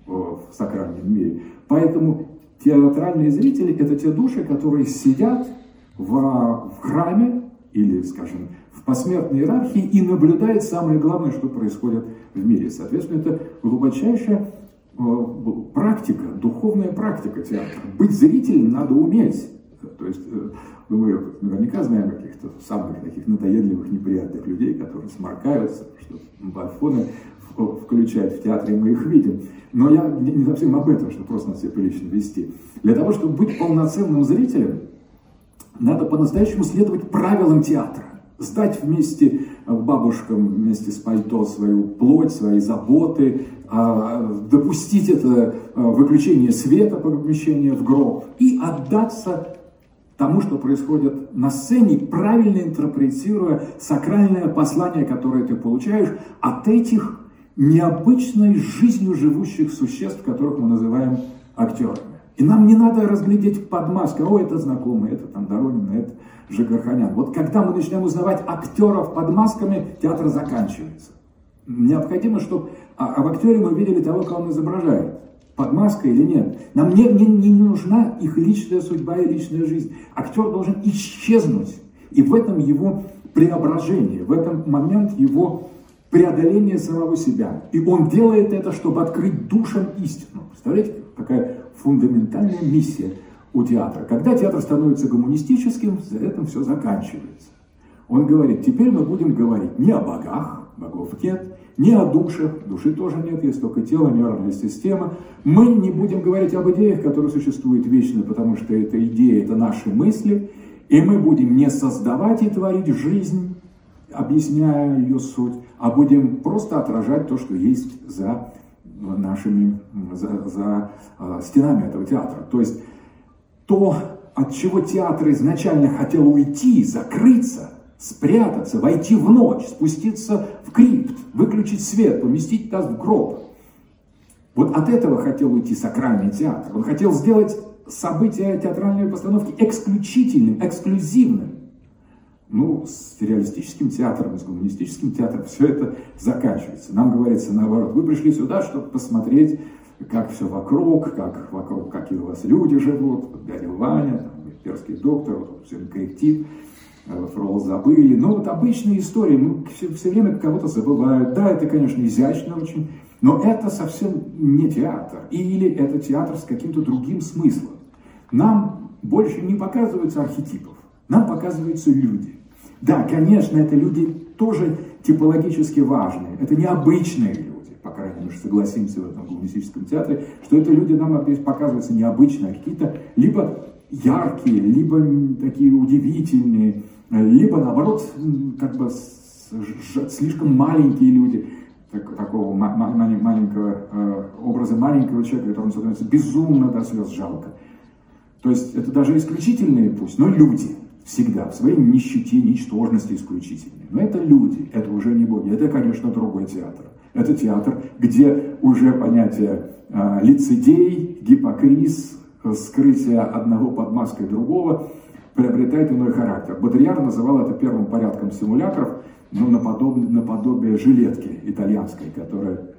в сакральном мире. Поэтому театральные зрители – это те души, которые сидят в, в храме или, скажем, посмертной иерархии и наблюдает самое главное, что происходит в мире. Соответственно, это глубочайшая э, практика, духовная практика театра. Быть зрителем надо уметь. То есть, э, мы наверняка знаем каких-то самых таких надоедливых, неприятных людей, которые сморкаются, что балфоны включают в театре, мы их видим. Но я не совсем об этом, что просто надо себя прилично вести. Для того, чтобы быть полноценным зрителем, надо по-настоящему следовать правилам театра сдать вместе э, бабушкам, вместе с пальто свою плоть, свои заботы, а, допустить это э, выключение света по помещению в гроб и отдаться тому, что происходит на сцене, правильно интерпретируя сакральное послание, которое ты получаешь от этих необычной жизнью живущих существ, которых мы называем актерами. И нам не надо разглядеть под маской, о, это знакомый, это там Доронин, это Жигарханян. Вот когда мы начнем узнавать актеров под масками, театр заканчивается. Необходимо, чтобы а, а в актере мы видели того, кого он изображает. Под маской или нет. Нам не, не, не нужна их личная судьба и личная жизнь. Актер должен исчезнуть. И в этом его преображение, в этом момент его преодоление самого себя. И он делает это, чтобы открыть душам истину. Представляете, какая фундаментальная миссия у театра. Когда театр становится гуманистическим, за этим все заканчивается. Он говорит, теперь мы будем говорить не о богах, богов нет, не о душах, души тоже нет, есть только тело, нервная система. Мы не будем говорить об идеях, которые существуют вечно, потому что эта идея, это наши мысли, и мы будем не создавать и творить жизнь, объясняя ее суть, а будем просто отражать то, что есть за нашими, за, за э, стенами этого театра. То есть то, от чего театр изначально хотел уйти, закрыться, спрятаться, войти в ночь, спуститься в крипт, выключить свет, поместить нас в гроб. Вот от этого хотел уйти сакральный театр. Он хотел сделать события театральной постановки эксключительным, эксклюзивным. Ну, с реалистическим театром, с гуманистическим театром все это заканчивается. Нам говорится наоборот, вы пришли сюда, чтобы посмотреть, как все вокруг, как вокруг, какие у вас люди живут, вот дядя Ваня, там, перский доктор, вот все коллектив, э, Фрол забыли. Но вот обычные истории, ну, все, все время кого-то забывают. Да, это, конечно, изящно очень, но это совсем не театр. Или это театр с каким-то другим смыслом. Нам больше не показываются архетипов, нам показываются люди. Да, конечно, это люди тоже типологически важные, это необычные люди, по крайней мере, согласимся в этом гуманистическом театре, что это люди нам показываются необычные, а какие-то либо яркие, либо такие удивительные, либо наоборот, как бы слишком маленькие люди так, такого маленького э, образа маленького человека, которому становится безумно до слез жалко. То есть это даже исключительные пусть, но люди всегда в своей нищете, ничтожности исключительные. Но это люди, это уже не боги, это, конечно, другой театр. Это театр, где уже понятие э, лицедей, гипокриз, скрытие одного под маской другого приобретает иной характер. Бодрияр называл это первым порядком симулякров, ну, наподобие, наподобие жилетки итальянской, которая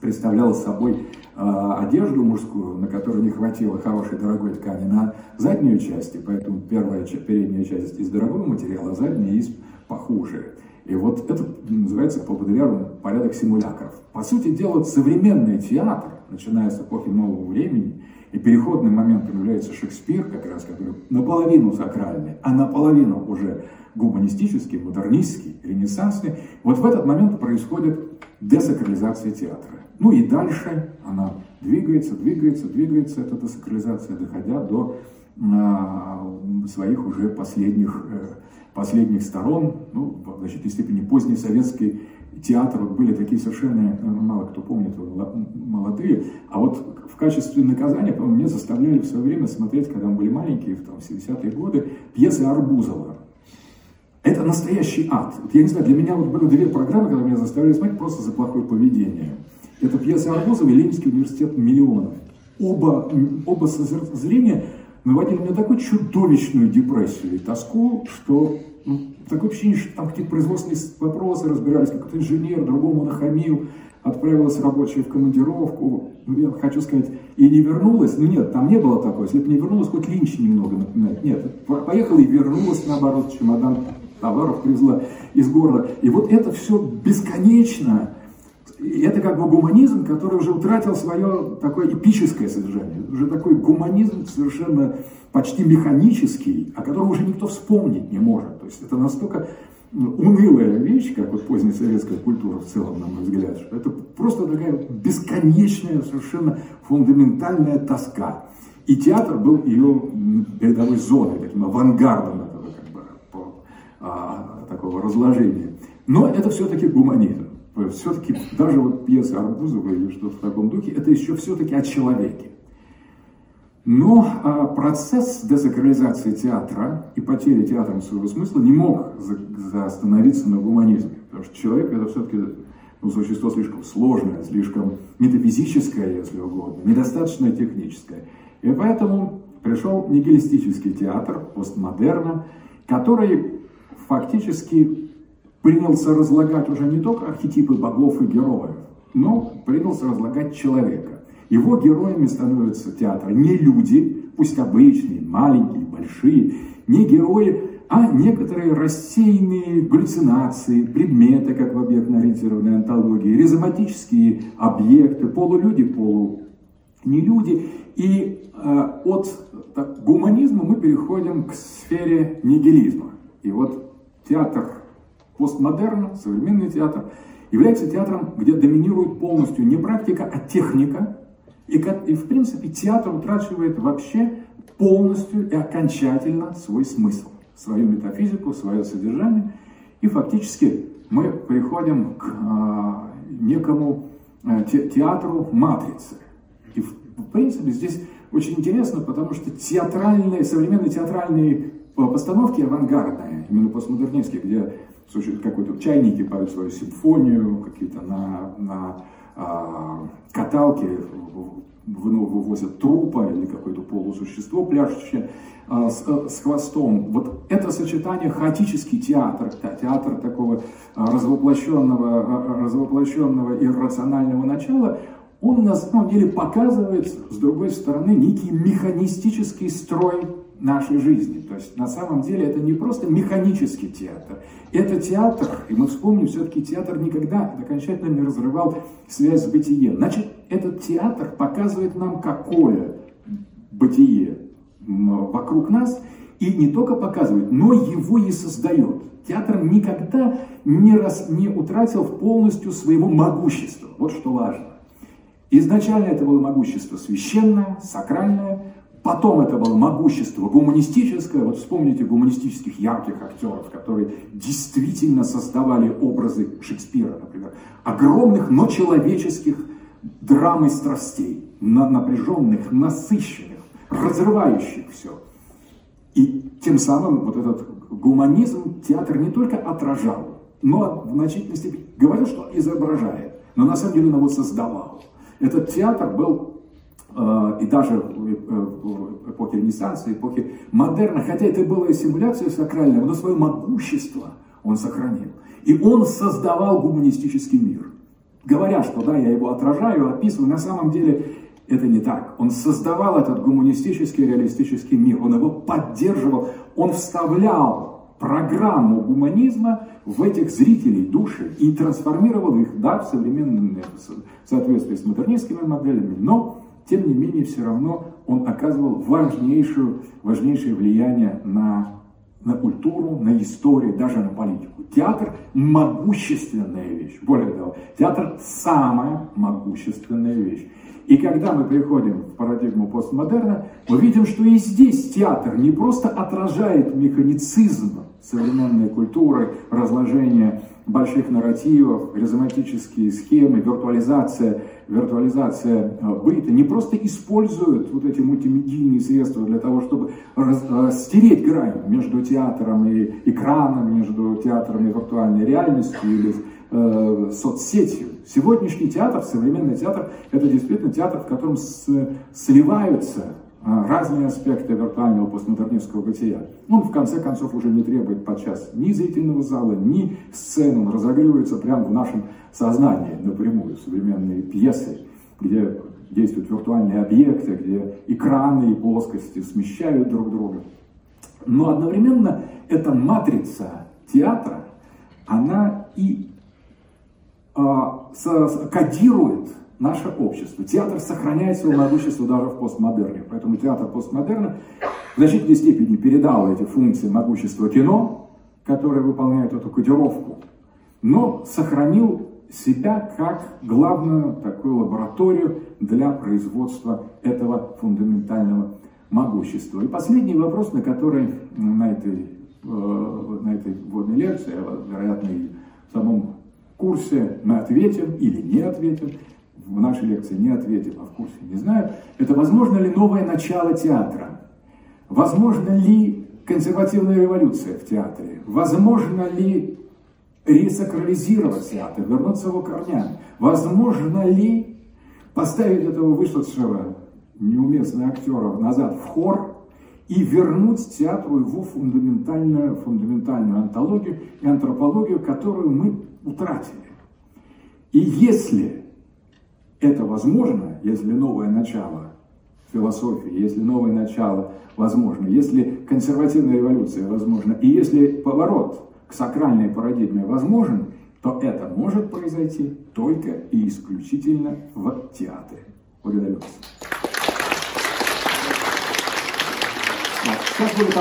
представляла собой э, одежду мужскую, на которой не хватило хорошей дорогой ткани на заднюю часть, и поэтому первая передняя часть из дорогого материала, а задняя из похуже. И вот это называется по Бодряру порядок симулякров. По сути дела, современный театр, начиная с эпохи нового времени, и переходным моментом является Шекспир, как раз, который наполовину сакральный, а наполовину уже гуманистический, модернистский, ренессансный. Вот в этот момент происходит десакрализация театра. Ну и дальше она двигается, двигается, двигается, эта десакрализация, доходя до э, своих уже последних, э, последних сторон, ну, в значительной степени поздний советский театр, вот были такие совершенно, мало кто помнит, молодые, а вот в качестве наказания, по-моему, меня заставляли в свое время смотреть, когда мы были маленькие, в там, 70-е годы, пьесы Арбузова. Это настоящий ад. Я не знаю, для меня вот были две программы, когда меня заставляли смотреть просто за плохое поведение. Это пьеса Арбузова и Ленинский университет «Миллионы». Оба, оба зрения наводили на такую чудовищную депрессию и тоску, что ну, такое ощущение, что там какие-то производственные вопросы разбирались, какой-то инженер другому нахамил, отправилась рабочая в командировку, ну, я хочу сказать, и не вернулась, ну нет, там не было такого, если бы не вернулась, хоть Линч немного напоминает, нет, поехала и вернулась, наоборот, чемодан товаров привезла из города, и вот это все бесконечно, это как бы гуманизм, который уже утратил свое такое эпическое содержание, уже такой гуманизм совершенно почти механический, о котором уже никто вспомнить не может, то есть это настолько унылая вещь, как вот поздняя советская культура в целом, на мой взгляд, что это просто такая бесконечная, совершенно фундаментальная тоска. И театр был ее передовой зоной, таким авангардом а, такого разложения. Но это все-таки гуманизм. Все-таки даже вот пьеса Арбузова или что-то в таком духе, это еще все-таки о человеке. Но а, процесс десакрализации театра и потери театром своего смысла не мог за, за остановиться на гуманизме. Потому что человек это все-таки ну, существо слишком сложное, слишком метафизическое, если угодно, недостаточно техническое. И поэтому пришел нигилистический театр постмодерна, который фактически принялся разлагать уже не только архетипы богов и героев, но принялся разлагать человека. Его героями становятся театры не люди, пусть обычные, маленькие, большие, не герои, а некоторые рассеянные галлюцинации, предметы, как в объектно-ориентированной антологии, ризоматические объекты, полулюди, полу не люди. И э, от так, гуманизма мы переходим к сфере нигилизма. И вот театр постмодерна, современный театр, является театром, где доминирует полностью не практика, а техника, и, и в принципе театр утрачивает вообще полностью и окончательно свой смысл, свою метафизику, свое содержание. И фактически мы приходим к а, некому а, те, театру матрицы. И в, в принципе здесь очень интересно, потому что театральные, современные театральные постановки авангардные, именно постмодернистские, где слушают какой-то чайники поют свою симфонию, какие-то на, на а, каталке вывозят трупа или какое-то полусущество пляшущее а, с, э, с хвостом. Вот это сочетание хаотический театр, театр такого а, развоплощенного, а, развоплощенного иррационального начала, он на самом деле показывает, с другой стороны, некий механистический строй нашей жизни. То есть на самом деле это не просто механический театр, это театр, и мы вспомним, все-таки театр никогда окончательно не разрывал связь с бытием. Значит, этот театр показывает нам, какое бытие вокруг нас, и не только показывает, но его и создает. Театр никогда не, раз, не утратил полностью своего могущества. Вот что важно. Изначально это было могущество священное, сакральное, Потом это было могущество гуманистическое. Вот вспомните гуманистических ярких актеров, которые действительно создавали образы Шекспира, например. Огромных, но человеческих драм и страстей. Напряженных, насыщенных, разрывающих все. И тем самым вот этот гуманизм театр не только отражал, но в значительной степени говорил, что изображает, но на самом деле он его создавал. Этот театр был и даже в эпохе Ренессанса, эпохе модерна, хотя это была и симуляция сакральная, но свое могущество он сохранил. И он создавал гуманистический мир. Говоря, что да, я его отражаю, описываю, на самом деле это не так. Он создавал этот гуманистический, реалистический мир, он его поддерживал, он вставлял программу гуманизма в этих зрителей души и трансформировал их, да, в современные, в соответствии с модернистскими моделями, но тем не менее, все равно он оказывал важнейшую, важнейшее влияние на, на культуру, на историю, даже на политику. Театр – могущественная вещь. Более того, театр – самая могущественная вещь. И когда мы приходим в парадигму постмодерна, мы видим, что и здесь театр не просто отражает механицизм современной культуры, разложение больших нарративов, харизматические схемы, виртуализация, виртуализация э, быта, не просто используют вот эти мультимедийные средства для того, чтобы раз, э, стереть грань между театром и экраном, между театром и виртуальной реальностью или э, соцсетью. Сегодняшний театр, современный театр, это действительно театр, в котором с, сливаются разные аспекты виртуального постмодернистского бытия. Он, в конце концов, уже не требует подчас ни зрительного зала, ни сцены. Он разогревается прямо в нашем сознании напрямую. Современные пьесы, где действуют виртуальные объекты, где экраны и плоскости смещают друг друга. Но одновременно эта матрица театра, она и а, с, кодирует наше общество. Театр сохраняет свое могущество даже в постмодерне. Поэтому театр постмодерна в значительной степени передал эти функции могущества кино, которое выполняет эту кодировку, но сохранил себя как главную такую лабораторию для производства этого фундаментального могущества. И последний вопрос, на который на этой, э, на этой вводной лекции, а, вероятно, и в самом курсе мы ответим или не ответим, в нашей лекции не ответил, а в курсе не знаю, это возможно ли новое начало театра? Возможно ли консервативная революция в театре? Возможно ли ресакрализировать театр, вернуться его корням? Возможно ли поставить этого вышедшего неуместного актера назад в хор и вернуть театру его фундаментальную, фундаментальную антологию и антропологию, которую мы утратили? И если это возможно, если новое начало философии, если новое начало возможно, если консервативная революция возможна, и если поворот к сакральной парадигме возможен, то это может произойти только и исключительно в театре. Благодарю вас. Сейчас будет